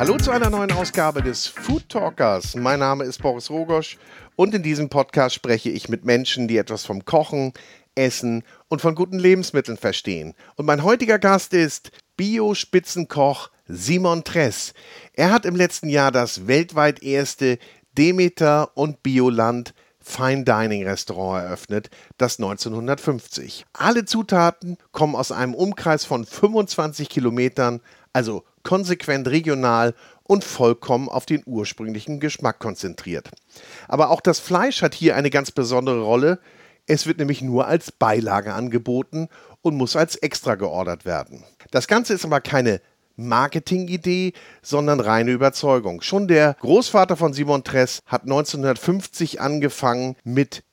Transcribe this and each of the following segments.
Hallo zu einer neuen Ausgabe des Food Talkers. Mein Name ist Boris Rogosch und in diesem Podcast spreche ich mit Menschen, die etwas vom Kochen, Essen und von guten Lebensmitteln verstehen. Und mein heutiger Gast ist Bio-Spitzenkoch Simon Tress. Er hat im letzten Jahr das weltweit erste Demeter und Bioland Fine Dining Restaurant eröffnet, das 1950. Alle Zutaten kommen aus einem Umkreis von 25 Kilometern, also konsequent regional und vollkommen auf den ursprünglichen Geschmack konzentriert. Aber auch das Fleisch hat hier eine ganz besondere Rolle. Es wird nämlich nur als Beilage angeboten und muss als extra geordert werden. Das Ganze ist aber keine Marketingidee, sondern reine Überzeugung. Schon der Großvater von Simon Tress hat 1950 angefangen mit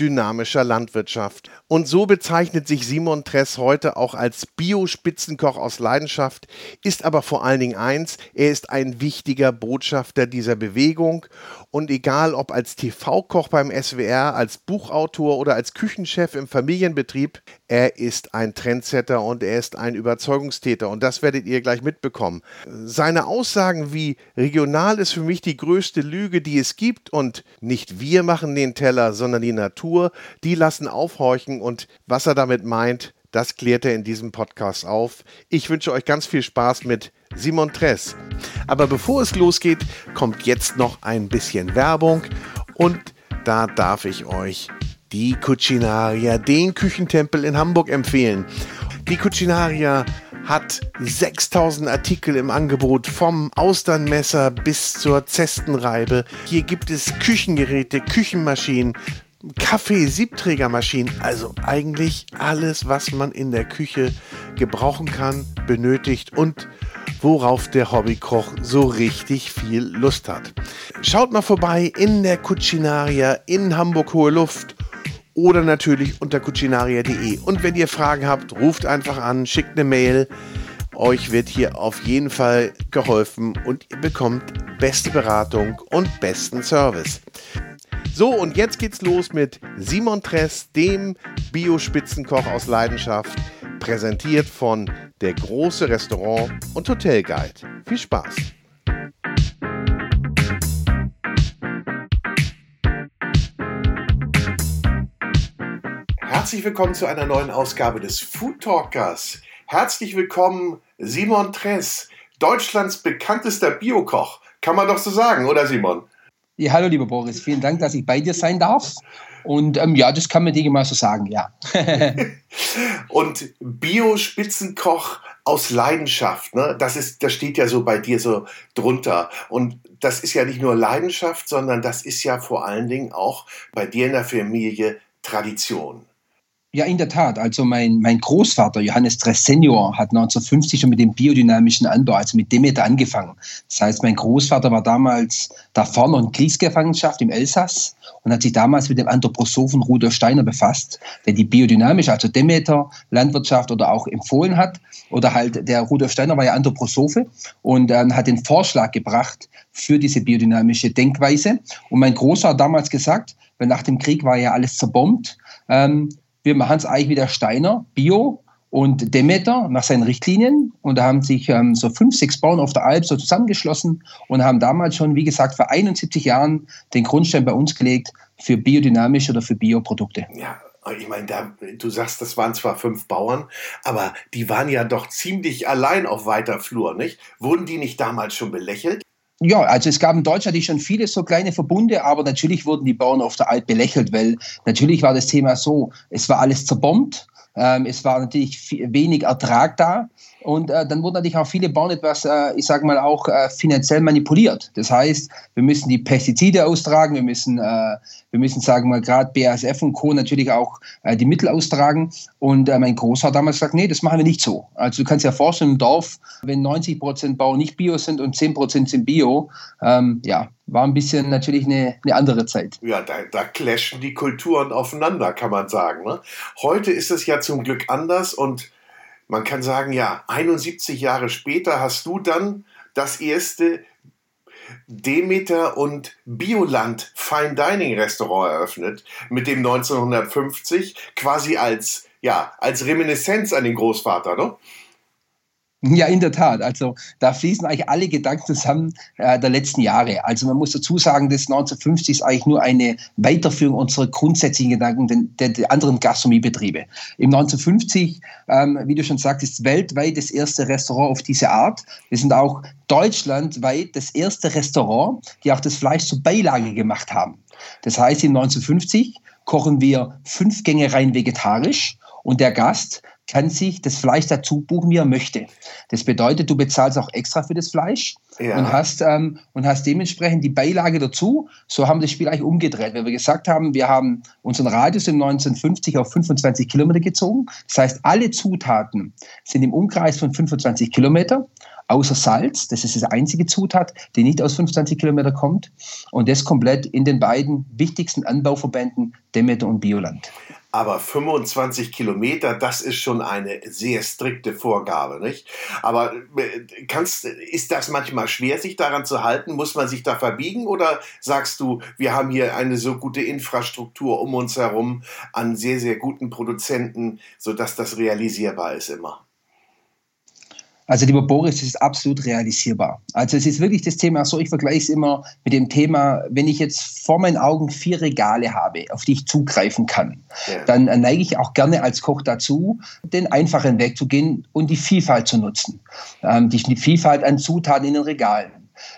biodynamischer Landwirtschaft. Und so bezeichnet sich Simon Tress heute auch als Bio-Spitzenkoch aus Leidenschaft, ist aber vor allen Dingen eins, er ist ein wichtiger Botschafter dieser Bewegung und egal ob als TV-Koch beim SWR, als Buchautor oder als Küchenchef im Familienbetrieb, er ist ein Trendsetter und er ist ein Überzeugungstäter und das werdet ihr gleich mitbekommen. Seine Aussagen wie regional ist für mich die größte Lüge, die es gibt und nicht wir machen den Teller, sondern die Natur, die lassen aufhorchen und was er damit meint, das klärt er in diesem Podcast auf. Ich wünsche euch ganz viel Spaß mit Simon Tress. Aber bevor es losgeht, kommt jetzt noch ein bisschen Werbung und da darf ich euch die Cucinaria, den Küchentempel in Hamburg empfehlen. Die Cucinaria hat 6000 Artikel im Angebot, vom Austernmesser bis zur Zestenreibe. Hier gibt es Küchengeräte, Küchenmaschinen, Kaffee, Siebträgermaschinen, also eigentlich alles, was man in der Küche gebrauchen kann, benötigt und worauf der Hobbykoch so richtig viel Lust hat. Schaut mal vorbei in der Cucinaria in Hamburg Hohe Luft oder natürlich unter cucinaria.de. Und wenn ihr Fragen habt, ruft einfach an, schickt eine Mail. Euch wird hier auf jeden Fall geholfen und ihr bekommt beste Beratung und besten Service. So, und jetzt geht's los mit Simon Tress, dem Bio-Spitzenkoch aus Leidenschaft, präsentiert von der große Restaurant- und Hotelguide. Viel Spaß! Herzlich willkommen zu einer neuen Ausgabe des Food Talkers. Herzlich willkommen, Simon Tress, Deutschlands bekanntester Biokoch. Kann man doch so sagen, oder Simon? Ja, hallo lieber Boris, vielen Dank, dass ich bei dir sein darf. Und ähm, ja, das kann man dir mal so sagen, ja. und Bio-Spitzenkoch aus Leidenschaft, ne? Das ist, das steht ja so bei dir so drunter. Und das ist ja nicht nur Leidenschaft, sondern das ist ja vor allen Dingen auch bei dir in der Familie Tradition. Ja, in der Tat. Also mein, mein Großvater Johannes Dress Senior hat 1950 schon mit dem biodynamischen Anbau, also mit Demeter angefangen. Das heißt, mein Großvater war damals da vorne in Kriegsgefangenschaft im Elsass und hat sich damals mit dem Anthroposophen Rudolf Steiner befasst, der die biodynamische, also Demeter Landwirtschaft oder auch empfohlen hat. Oder halt der Rudolf Steiner war ja Anthroposophe und ähm, hat den Vorschlag gebracht für diese biodynamische Denkweise. Und mein Großvater hat damals gesagt, weil nach dem Krieg war ja alles zerbombt, ähm, wir machen es eigentlich wie der Steiner, Bio und Demeter nach seinen Richtlinien. Und da haben sich ähm, so fünf, sechs Bauern auf der Alp so zusammengeschlossen und haben damals schon, wie gesagt, vor 71 Jahren den Grundstein bei uns gelegt für biodynamische oder für Bioprodukte. Ja, ich meine, da, du sagst, das waren zwar fünf Bauern, aber die waren ja doch ziemlich allein auf weiter Flur, nicht? Wurden die nicht damals schon belächelt? Ja, also es gab in Deutschland schon viele so kleine Verbunde, aber natürlich wurden die Bauern auf der Alp belächelt, weil natürlich war das Thema so, es war alles zerbombt, ähm, es war natürlich wenig Ertrag da und äh, dann wurden natürlich auch viele Bauern etwas, äh, ich sage mal, auch äh, finanziell manipuliert. Das heißt, wir müssen die Pestizide austragen, wir müssen, äh, wir müssen sagen mal, gerade BASF und Co. natürlich auch äh, die Mittel austragen. Und äh, mein Großvater damals gesagt, nee, das machen wir nicht so. Also du kannst dir vorstellen, im Dorf, wenn 90 Prozent Bauern nicht Bio sind und 10 Prozent sind Bio, ähm, ja, war ein bisschen natürlich eine, eine andere Zeit. Ja, da, da clashen die Kulturen aufeinander, kann man sagen. Ne? Heute ist es ja zum Glück anders und man kann sagen, ja, 71 Jahre später hast du dann das erste Demeter und Bioland Fine Dining Restaurant eröffnet, mit dem 1950 quasi als, ja, als Reminiszenz an den Großvater, ne? Ja, in der Tat. Also da fließen eigentlich alle Gedanken zusammen äh, der letzten Jahre. Also man muss dazu sagen, das 1950 ist eigentlich nur eine Weiterführung unserer grundsätzlichen Gedanken der, der anderen Gastronomiebetriebe. Im 1950, ähm, wie du schon sagst, ist weltweit das erste Restaurant auf diese Art. Wir sind auch deutschlandweit das erste Restaurant, die auch das Fleisch zur Beilage gemacht haben. Das heißt, im 1950 kochen wir fünf Gänge rein vegetarisch und der Gast kann sich das Fleisch dazu buchen, wie er möchte. Das bedeutet, du bezahlst auch extra für das Fleisch ja. und, hast, ähm, und hast dementsprechend die Beilage dazu. So haben wir das Spiel eigentlich umgedreht, weil wir gesagt haben, wir haben unseren Radius im 1950 auf 25 Kilometer gezogen. Das heißt, alle Zutaten sind im Umkreis von 25 Kilometer außer Salz. Das ist das einzige Zutat, die nicht aus 25 Kilometer kommt. Und das komplett in den beiden wichtigsten Anbauverbänden Demeter und Bioland. Aber 25 Kilometer, das ist schon eine sehr strikte Vorgabe, nicht? Aber äh, kannst, ist das manchmal schwer, sich daran zu halten? Muss man sich da verbiegen? Oder sagst du, wir haben hier eine so gute Infrastruktur um uns herum an sehr, sehr guten Produzenten, sodass das realisierbar ist immer? Also lieber Boris, es ist absolut realisierbar. Also es ist wirklich das Thema, so ich vergleiche es immer mit dem Thema, wenn ich jetzt vor meinen Augen vier Regale habe, auf die ich zugreifen kann, ja. dann neige ich auch gerne als Koch dazu, den einfachen Weg zu gehen und die Vielfalt zu nutzen. Ähm, die Vielfalt an Zutaten in den Regalen.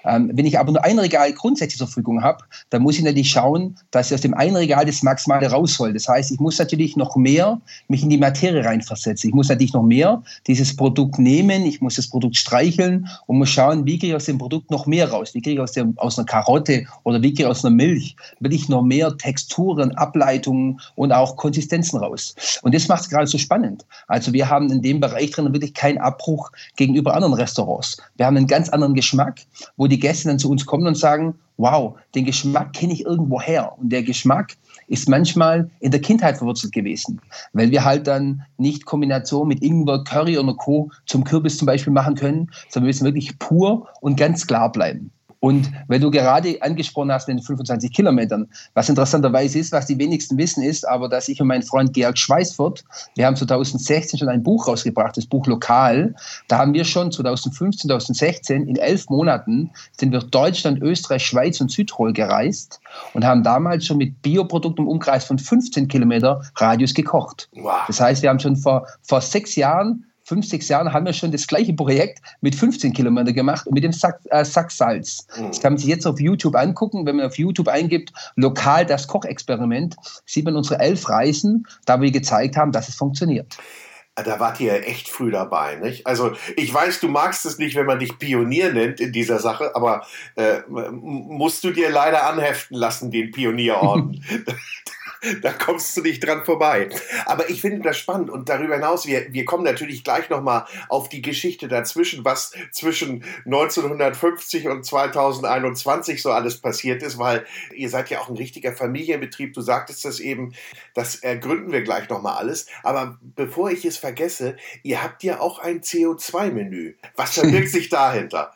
Ähm, wenn ich aber nur ein Regal grundsätzlich zur Verfügung habe, dann muss ich natürlich schauen, dass ich aus dem einen Regal das Maximale raushole. Das heißt, ich muss natürlich noch mehr mich in die Materie reinversetzen. Ich muss natürlich noch mehr dieses Produkt nehmen, ich muss das Produkt streicheln und muss schauen, wie kriege ich aus dem Produkt noch mehr raus? Wie kriege ich aus, dem, aus einer Karotte oder wie kriege ich aus einer Milch, will ich noch mehr Texturen, Ableitungen und auch Konsistenzen raus? Und das macht es gerade so spannend. Also wir haben in dem Bereich drin wirklich keinen Abbruch gegenüber anderen Restaurants. Wir haben einen ganz anderen Geschmack wo die Gäste dann zu uns kommen und sagen, wow, den Geschmack kenne ich irgendwo her. Und der Geschmack ist manchmal in der Kindheit verwurzelt gewesen, weil wir halt dann nicht Kombination mit Ingwer, Curry oder Co. zum Kürbis zum Beispiel machen können, sondern wir müssen wirklich pur und ganz klar bleiben. Und weil du gerade angesprochen hast den 25 Kilometern, was interessanterweise ist, was die wenigsten wissen, ist aber, dass ich und mein Freund Georg Schweißfurt, wir haben 2016 schon ein Buch rausgebracht, das Buch Lokal. Da haben wir schon 2015, 2016 in elf Monaten sind wir Deutschland, Österreich, Schweiz und Südtirol gereist und haben damals schon mit Bioprodukten im Umkreis von 15 Kilometer Radius gekocht. Wow. Das heißt, wir haben schon vor, vor sechs Jahren fünf, sechs Jahren haben wir schon das gleiche Projekt mit 15 Kilometern gemacht und mit dem Sack, äh, Sack Salz. Mhm. Das kann man sich jetzt auf YouTube angucken. Wenn man auf YouTube eingibt, lokal das Kochexperiment, sieht man unsere elf Reisen, da wir gezeigt haben, dass es funktioniert. Da wart ihr echt früh dabei, nicht? Also ich weiß, du magst es nicht, wenn man dich Pionier nennt in dieser Sache, aber äh, musst du dir leider anheften lassen, den Pionierorden. da kommst du nicht dran vorbei. Aber ich finde das spannend und darüber hinaus, wir, wir kommen natürlich gleich nochmal auf die Geschichte dazwischen, was zwischen 1950 und 2021 so alles passiert ist, weil ihr seid ja auch ein richtiger Familienbetrieb. Du sagtest das eben, das ergründen wir gleich nochmal alles. Aber bevor ich es vergesse, ihr habt ja auch ein CO2-Menü. Was verbirgt sich dahinter?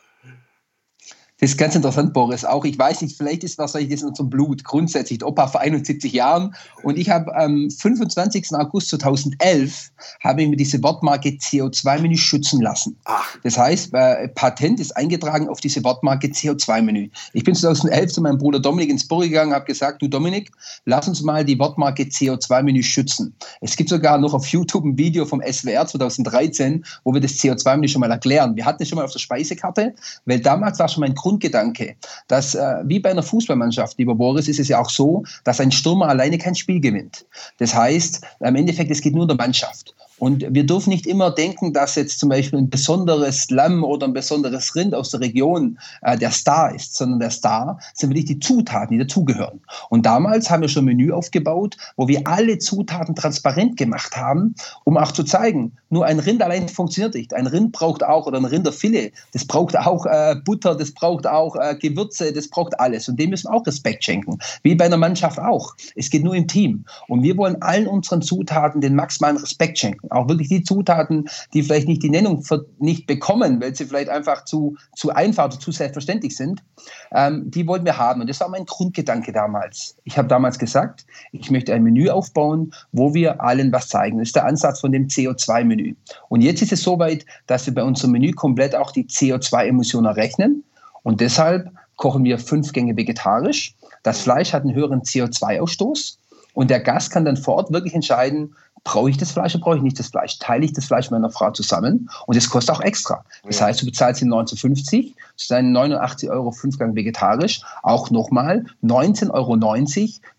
Das ist ganz interessant, Boris. Auch ich weiß nicht, vielleicht ist wahrscheinlich das in unserem Blut. Grundsätzlich, Opa vor 71 Jahren. Und ich habe am 25. August 2011 habe ich mir diese Wortmarke CO2-Menü schützen lassen. Ach. Das heißt, äh, Patent ist eingetragen auf diese Wortmarke CO2-Menü. Ich bin 2011 zu meinem Bruder Dominik ins Büro gegangen, habe gesagt, du Dominik, lass uns mal die Wortmarke CO2-Menü schützen. Es gibt sogar noch auf YouTube ein Video vom SWR 2013, wo wir das CO2-Menü schon mal erklären. Wir hatten es schon mal auf der Speisekarte, weil damals war schon mein Grundgedanke, dass äh, wie bei einer Fußballmannschaft, lieber Boris, ist es ja auch so, dass ein Stürmer alleine kein Spiel gewinnt. Das heißt, im Endeffekt, es geht nur um der Mannschaft. Und wir dürfen nicht immer denken, dass jetzt zum Beispiel ein besonderes Lamm oder ein besonderes Rind aus der Region äh, der Star ist, sondern der Star sind wirklich die Zutaten, die dazugehören. Und damals haben wir schon ein Menü aufgebaut, wo wir alle Zutaten transparent gemacht haben, um auch zu zeigen, nur ein Rind allein funktioniert nicht. Ein Rind braucht auch, oder ein Rinderfilet, das braucht auch äh, Butter, das braucht auch äh, Gewürze, das braucht alles. Und dem müssen wir auch Respekt schenken. Wie bei einer Mannschaft auch. Es geht nur im Team. Und wir wollen allen unseren Zutaten den maximalen Respekt schenken. Auch wirklich die Zutaten, die vielleicht nicht die Nennung nicht bekommen, weil sie vielleicht einfach zu, zu einfach oder zu selbstverständlich sind, ähm, die wollten wir haben. Und das war mein Grundgedanke damals. Ich habe damals gesagt, ich möchte ein Menü aufbauen, wo wir allen was zeigen. Das ist der Ansatz von dem CO2-Menü. Und jetzt ist es soweit, dass wir bei unserem Menü komplett auch die CO2-Emissionen rechnen. Und deshalb kochen wir fünf Gänge vegetarisch. Das Fleisch hat einen höheren CO2-Ausstoß. Und der Gast kann dann vor Ort wirklich entscheiden, brauche ich das Fleisch oder brauche ich nicht das Fleisch? Teile ich das Fleisch meiner Frau zusammen? Und das kostet auch extra. Das heißt, du bezahlst ihn 19,50, das sind 89 Euro Fünfgang vegetarisch, auch nochmal 19,90 Euro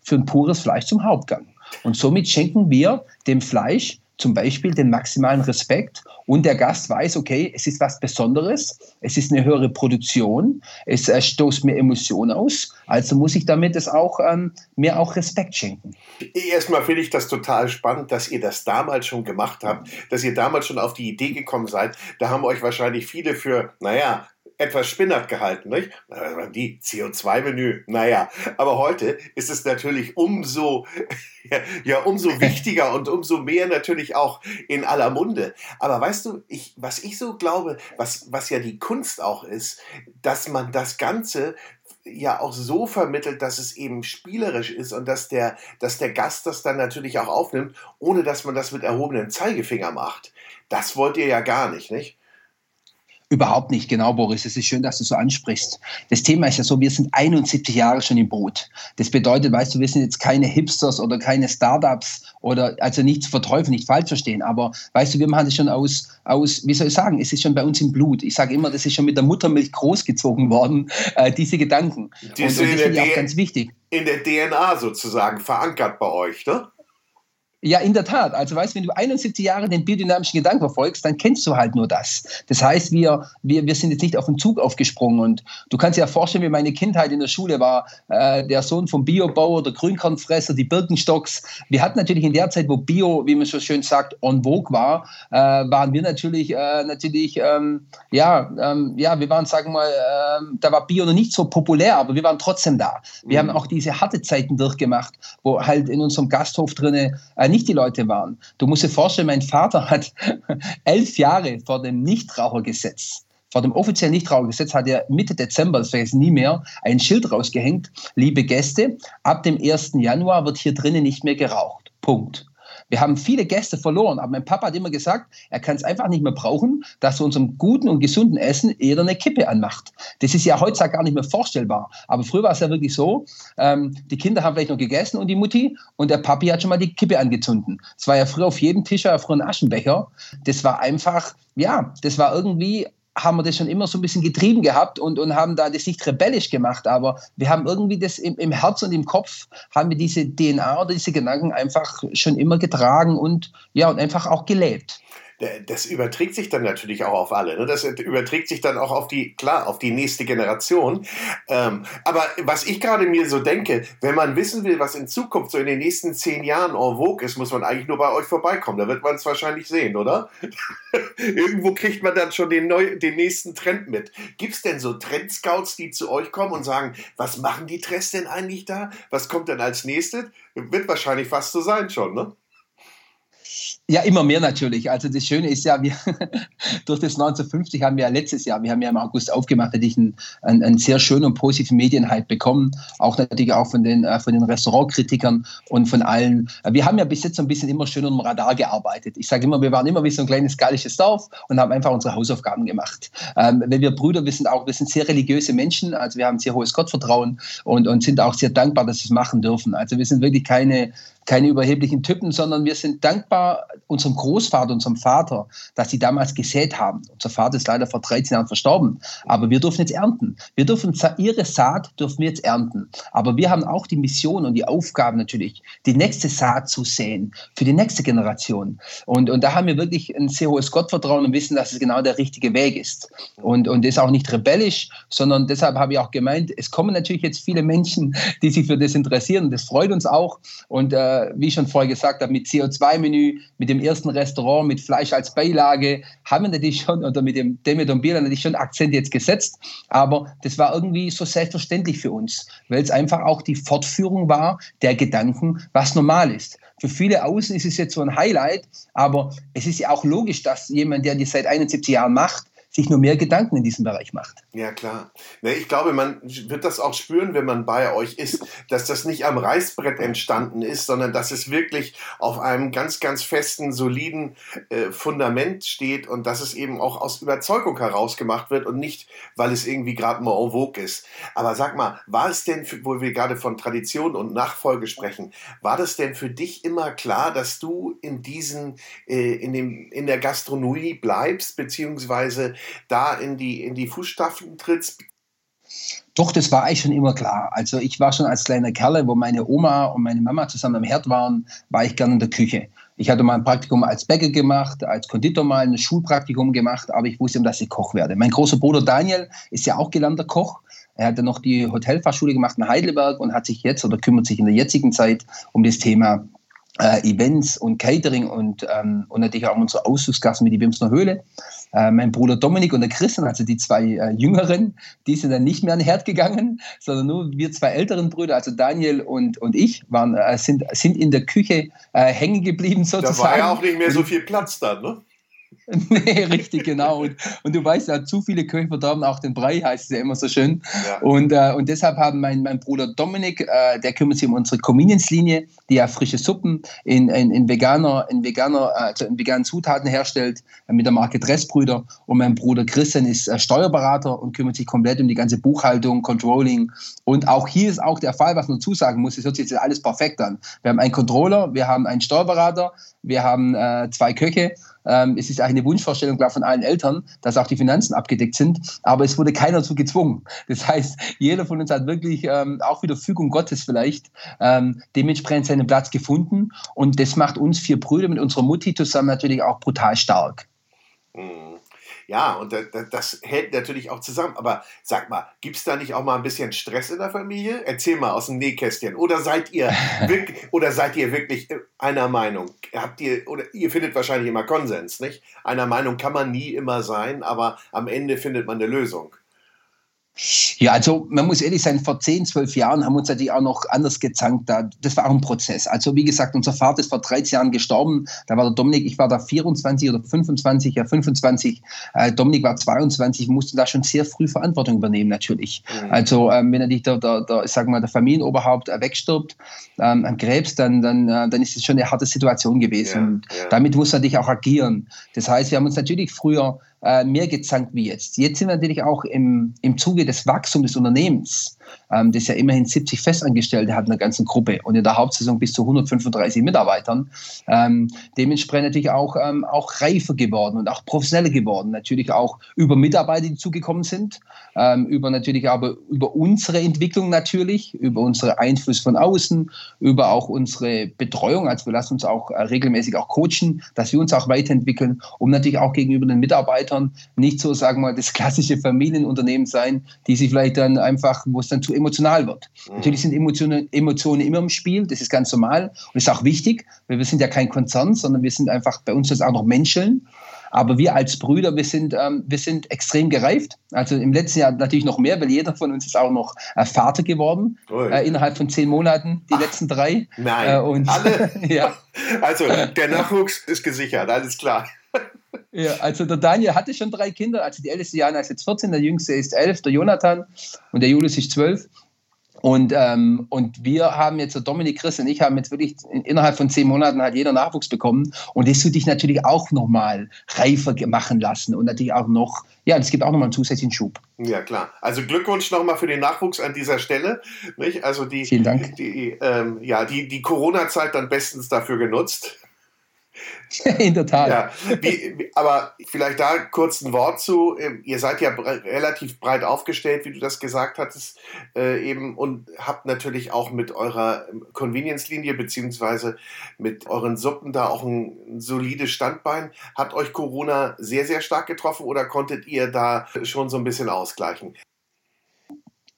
für ein pures Fleisch zum Hauptgang. Und somit schenken wir dem Fleisch zum Beispiel den maximalen Respekt und der Gast weiß, okay, es ist was Besonderes, es ist eine höhere Produktion, es äh, stoßt mir Emotionen aus, also muss ich damit es auch ähm, mir auch Respekt schenken. Erstmal finde ich das total spannend, dass ihr das damals schon gemacht habt, dass ihr damals schon auf die Idee gekommen seid. Da haben euch wahrscheinlich viele für, naja, etwas spinnert gehalten, nicht? Die CO2-Menü, naja. Aber heute ist es natürlich umso, ja, umso wichtiger und umso mehr natürlich auch in aller Munde. Aber weißt du, ich, was ich so glaube, was, was ja die Kunst auch ist, dass man das Ganze ja auch so vermittelt, dass es eben spielerisch ist und dass der, dass der Gast das dann natürlich auch aufnimmt, ohne dass man das mit erhobenem Zeigefinger macht. Das wollt ihr ja gar nicht, nicht? Überhaupt nicht, genau, Boris. Es ist schön, dass du so ansprichst. Das Thema ist ja so, wir sind 71 Jahre schon im Boot. Das bedeutet, weißt du, wir sind jetzt keine Hipsters oder keine Startups oder, also nicht zu verteufeln, nicht falsch verstehen, aber weißt du, wir machen das schon aus, aus, wie soll ich sagen, es ist schon bei uns im Blut. Ich sage immer, das ist schon mit der Muttermilch großgezogen worden, äh, diese Gedanken. Die und, und das finde ich auch ganz wichtig. In der DNA sozusagen verankert bei euch, ne? Ja, in der Tat. Also weißt, wenn du 71 Jahre den biodynamischen Gedanken verfolgst, dann kennst du halt nur das. Das heißt, wir, wir, wir sind jetzt nicht auf den Zug aufgesprungen. Und du kannst dir ja vorstellen, wie meine Kindheit in der Schule war. Äh, der Sohn vom Biobauer, der Grünkornfresser, die Birkenstocks. Wir hatten natürlich in der Zeit, wo Bio, wie man so schön sagt, on vogue war, äh, waren wir natürlich, äh, natürlich, ähm, ja, ähm, ja, wir waren, sagen wir mal, ähm, da war Bio noch nicht so populär, aber wir waren trotzdem da. Wir mhm. haben auch diese harte Zeiten durchgemacht, wo halt in unserem Gasthof drinnen äh, nicht die Leute waren. Du musst dir vorstellen, mein Vater hat elf Jahre vor dem Nichtrauchergesetz vor dem offiziellen Nichtrauchergesetz hat er Mitte Dezember, das vergesse ich nie mehr, ein Schild rausgehängt. Liebe Gäste, ab dem 1. Januar wird hier drinnen nicht mehr geraucht. Punkt. Wir haben viele Gäste verloren, aber mein Papa hat immer gesagt, er kann es einfach nicht mehr brauchen, dass zu unserem guten und gesunden Essen jeder eine Kippe anmacht. Das ist ja heutzutage gar nicht mehr vorstellbar. Aber früher war es ja wirklich so, ähm, die Kinder haben vielleicht noch gegessen und die Mutti und der Papi hat schon mal die Kippe angezündet. Es war ja früher auf jedem Tisch ja früher ein Aschenbecher. Das war einfach, ja, das war irgendwie haben wir das schon immer so ein bisschen getrieben gehabt und, und haben da das nicht rebellisch gemacht, aber wir haben irgendwie das im, im Herz und im Kopf, haben wir diese DNA oder diese Gedanken einfach schon immer getragen und ja, und einfach auch gelebt das überträgt sich dann natürlich auch auf alle. Ne? Das überträgt sich dann auch auf die, klar, auf die nächste Generation. Ähm, aber was ich gerade mir so denke, wenn man wissen will, was in Zukunft so in den nächsten zehn Jahren en vogue ist, muss man eigentlich nur bei euch vorbeikommen. Da wird man es wahrscheinlich sehen, oder? Irgendwo kriegt man dann schon den, neu, den nächsten Trend mit. Gibt es denn so Trendscouts, die zu euch kommen und sagen, was machen die Trends denn eigentlich da? Was kommt denn als nächstes? Wird wahrscheinlich fast so sein schon, ne? Ja, immer mehr natürlich. Also das Schöne ist ja, wir durch das 1950 haben wir ja letztes Jahr, wir haben ja im August aufgemacht, hatte ich einen, einen, einen sehr schönen und positiven Medienhype bekommen, auch natürlich auch von den, äh, von den Restaurantkritikern und von allen. Wir haben ja bis jetzt so ein bisschen immer schön unter dem Radar gearbeitet. Ich sage immer, wir waren immer wie so ein kleines gallisches Dorf und haben einfach unsere Hausaufgaben gemacht. Ähm, wenn wir Brüder, wir sind auch, wir sind sehr religiöse Menschen, also wir haben sehr hohes Gottvertrauen und, und sind auch sehr dankbar, dass wir es machen dürfen. Also wir sind wirklich keine, keine überheblichen Typen, sondern wir sind dankbar unserem Großvater, unserem Vater, dass sie damals gesät haben. Unser Vater ist leider vor 13 Jahren verstorben, aber wir dürfen jetzt ernten. Wir dürfen ihre Saat dürfen wir jetzt ernten. Aber wir haben auch die Mission und die Aufgabe natürlich, die nächste Saat zu säen für die nächste Generation. Und, und da haben wir wirklich ein sehr hohes Gottvertrauen und wissen, dass es genau der richtige Weg ist. Und, und ist auch nicht rebellisch, sondern deshalb habe ich auch gemeint, es kommen natürlich jetzt viele Menschen, die sich für das interessieren. Das freut uns auch. Und äh, wie ich schon vorher gesagt habe, mit CO2-Menü, mit dem ersten Restaurant, mit Fleisch als Beilage, haben wir natürlich schon, oder mit dem Demet und Bier natürlich schon Akzent jetzt gesetzt. Aber das war irgendwie so selbstverständlich für uns, weil es einfach auch die Fortführung war der Gedanken, was normal ist. Für viele außen ist es jetzt so ein Highlight, aber es ist ja auch logisch, dass jemand, der das seit 71 Jahren macht, sich nur mehr Gedanken in diesem Bereich macht. Ja, klar. Ich glaube, man wird das auch spüren, wenn man bei euch ist, dass das nicht am Reißbrett entstanden ist, sondern dass es wirklich auf einem ganz, ganz festen, soliden äh, Fundament steht und dass es eben auch aus Überzeugung heraus gemacht wird und nicht, weil es irgendwie gerade mal en vogue ist. Aber sag mal, war es denn, wo wir gerade von Tradition und Nachfolge sprechen, war das denn für dich immer klar, dass du in diesen, äh, in, dem, in der Gastronomie bleibst, beziehungsweise da in die, in die Fußstapfen trittst? Doch, das war eigentlich schon immer klar. Also ich war schon als kleiner Kerl, wo meine Oma und meine Mama zusammen am Herd waren, war ich gerne in der Küche. Ich hatte mal ein Praktikum als Bäcker gemacht, als Konditor mal ein Schulpraktikum gemacht, aber ich wusste, dass ich Koch werde. Mein großer Bruder Daniel ist ja auch gelernter Koch. Er hat dann noch die Hotelfachschule gemacht in Heidelberg und hat sich jetzt oder kümmert sich in der jetzigen Zeit um das Thema äh, Events und Catering und, ähm, und natürlich auch unsere Ausflugsgassen mit die Bimsner Höhle. Äh, mein Bruder Dominik und der Christian, also die zwei äh, Jüngeren, die sind dann nicht mehr an den Herd gegangen, sondern nur wir zwei älteren Brüder, also Daniel und, und ich, waren, äh, sind, sind in der Küche äh, hängen geblieben sozusagen. Da war ja auch nicht mehr so viel Platz dann, ne? nee, richtig, genau. Und, und du weißt ja, zu viele Köche verderben auch den Brei, heißt es ja immer so schön. Ja. Und, äh, und deshalb haben mein, mein Bruder Dominik, äh, der kümmert sich um unsere Convenience-Linie, die ja frische Suppen in, in, in veganer, in veganer, also in veganen Zutaten herstellt, äh, mit der Marke Dressbrüder. Und mein Bruder Christian ist äh, Steuerberater und kümmert sich komplett um die ganze Buchhaltung, Controlling. Und auch hier ist auch der Fall, was man dazu sagen muss, es hört sich jetzt alles perfekt an. Wir haben einen Controller, wir haben einen Steuerberater, wir haben äh, zwei Köche ähm, es ist eine Wunschvorstellung klar von allen Eltern, dass auch die Finanzen abgedeckt sind, aber es wurde keiner dazu gezwungen. Das heißt, jeder von uns hat wirklich ähm, auch wieder Fügung Gottes vielleicht ähm, dementsprechend seinen Platz gefunden und das macht uns vier Brüder mit unserer Mutti zusammen natürlich auch brutal stark. Mhm. Ja, und das, das hält natürlich auch zusammen. Aber sag mal, gibt es da nicht auch mal ein bisschen Stress in der Familie? Erzähl mal aus dem Nähkästchen. Oder seid ihr wirklich, oder seid ihr wirklich einer Meinung? Habt ihr, oder ihr findet wahrscheinlich immer Konsens, nicht? Einer Meinung kann man nie immer sein, aber am Ende findet man eine Lösung. Ja, also man muss ehrlich sein, vor 10, 12 Jahren haben wir uns natürlich auch noch anders gezankt. Das war auch ein Prozess. Also wie gesagt, unser Vater ist vor 13 Jahren gestorben. Da war der Dominik, ich war da 24 oder 25, ja 25. Äh, Dominik war 22, musste da schon sehr früh Verantwortung übernehmen natürlich. Mhm. Also ähm, wenn natürlich der, der, der, ich sag mal, der Familienoberhaupt äh, wegstirbt ähm, an Krebs, dann, dann, äh, dann ist es schon eine harte Situation gewesen. Ja, und ja. damit muss er natürlich auch agieren. Das heißt, wir haben uns natürlich früher mehr gezankt wie jetzt. Jetzt sind wir natürlich auch im, im Zuge des Wachstums des Unternehmens ähm, das ja immerhin 70 Festangestellte hat in der ganzen Gruppe und in der Hauptsaison bis zu 135 Mitarbeitern. Ähm, dementsprechend natürlich auch, ähm, auch reifer geworden und auch professioneller geworden. Natürlich auch über Mitarbeiter, die zugekommen sind, ähm, über natürlich aber über unsere Entwicklung natürlich, über unsere Einflüsse von außen, über auch unsere Betreuung. Also wir lassen uns auch äh, regelmäßig auch coachen, dass wir uns auch weiterentwickeln, um natürlich auch gegenüber den Mitarbeitern nicht so, sagen wir mal, das klassische Familienunternehmen sein, die sich vielleicht dann einfach, wo es dann zu emotional wird. Mhm. Natürlich sind Emotionen, Emotionen immer im Spiel, das ist ganz normal und ist auch wichtig, weil wir sind ja kein Konzern, sondern wir sind einfach bei uns jetzt auch noch Menschen. Aber wir als Brüder, wir sind, ähm, wir sind extrem gereift. Also im letzten Jahr natürlich noch mehr, weil jeder von uns ist auch noch äh, Vater geworden. Äh, innerhalb von zehn Monaten, die Ach, letzten drei. Nein, äh, und, alle? ja. Also der Nachwuchs ist gesichert, alles klar. Ja, also der Daniel hatte schon drei Kinder. Also die älteste Jana ist jetzt 14, der jüngste ist 11, der Jonathan und der Julius ist 12. Und, ähm, und wir haben jetzt, der Dominik, Chris und ich haben jetzt wirklich innerhalb von zehn Monaten halt jeder Nachwuchs bekommen. Und das würde ich natürlich auch nochmal reifer machen lassen und natürlich auch noch, ja, das gibt auch nochmal einen zusätzlichen Schub. Ja, klar. Also Glückwunsch nochmal für den Nachwuchs an dieser Stelle. Nicht? Also die, Vielen Dank. Die, ähm, ja, die, die Corona-Zeit dann bestens dafür genutzt. In der Tat. Ja, wie, aber vielleicht da kurz ein Wort zu. Ähm, ihr seid ja bre relativ breit aufgestellt, wie du das gesagt hattest, äh, eben und habt natürlich auch mit eurer Convenience-Linie beziehungsweise mit euren Suppen da auch ein, ein solides Standbein. Hat euch Corona sehr, sehr stark getroffen oder konntet ihr da schon so ein bisschen ausgleichen?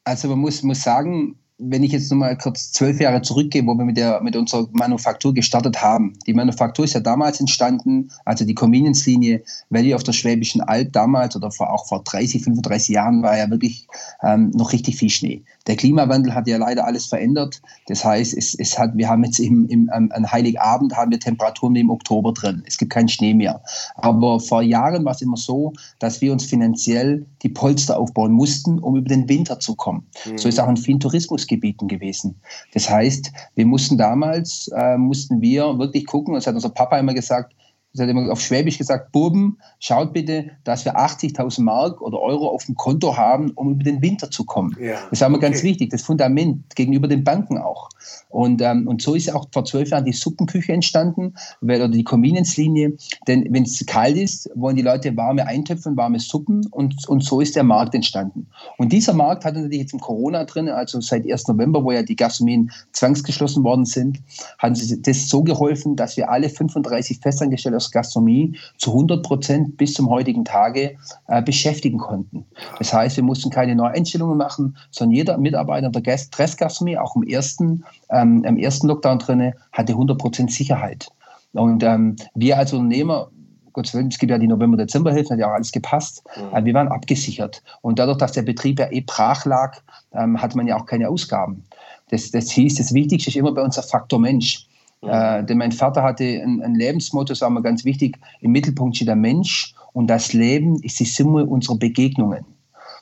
Also man muss, muss sagen, wenn ich jetzt nochmal kurz zwölf Jahre zurückgehe, wo wir mit, der, mit unserer Manufaktur gestartet haben. Die Manufaktur ist ja damals entstanden, also die Convenience-Linie Valley auf der Schwäbischen Alb damals oder vor, auch vor 30, 35 Jahren war ja wirklich ähm, noch richtig viel Schnee. Der Klimawandel hat ja leider alles verändert. Das heißt, es, es hat, wir haben jetzt im, im, an Heiligabend haben wir Temperaturen im Oktober drin. Es gibt keinen Schnee mehr. Aber vor Jahren war es immer so, dass wir uns finanziell die Polster aufbauen mussten, um über den Winter zu kommen. Mhm. So ist auch in vielen Tourismusgebieten gewesen. Das heißt, wir mussten damals, äh, mussten wir wirklich gucken, das hat unser Papa immer gesagt, das hat immer auf Schwäbisch gesagt, Buben, schaut bitte, dass wir 80.000 Mark oder Euro auf dem Konto haben, um über den Winter zu kommen. Ja, das ist aber okay. ganz wichtig, das Fundament gegenüber den Banken auch. Und, ähm, und so ist auch vor zwölf Jahren die Suppenküche entstanden, weil, oder die Convenience-Linie. Denn wenn es kalt ist, wollen die Leute warme Eintöpfe und warme Suppen und, und so ist der Markt entstanden. Und dieser Markt hat natürlich jetzt im Corona drin, also seit 1. November, wo ja die Gastronomien zwangsgeschlossen worden sind, haben sie das so geholfen, dass wir alle 35 Festangestellte aus Gastronomie zu 100 Prozent bis zum heutigen Tage äh, beschäftigen konnten. Das heißt, wir mussten keine Neueinstellungen machen, sondern jeder Mitarbeiter der Dressgastronomie, auch im ersten, ähm, im ersten Lockdown drinne, hatte 100 Prozent Sicherheit. Und ähm, wir als Unternehmer Gott Willen, es gibt ja die November-Dezember-Hilfen, hat ja auch alles gepasst. Mhm. Wir waren abgesichert. Und dadurch, dass der Betrieb ja eh brach lag, ähm, hatte man ja auch keine Ausgaben. Das, das hieß, das Wichtigste ist immer bei uns der Faktor Mensch. Äh, denn mein Vater hatte ein, ein Lebensmotto, das war mir ganz wichtig, im Mittelpunkt steht der Mensch und das Leben ist die Summe unserer Begegnungen.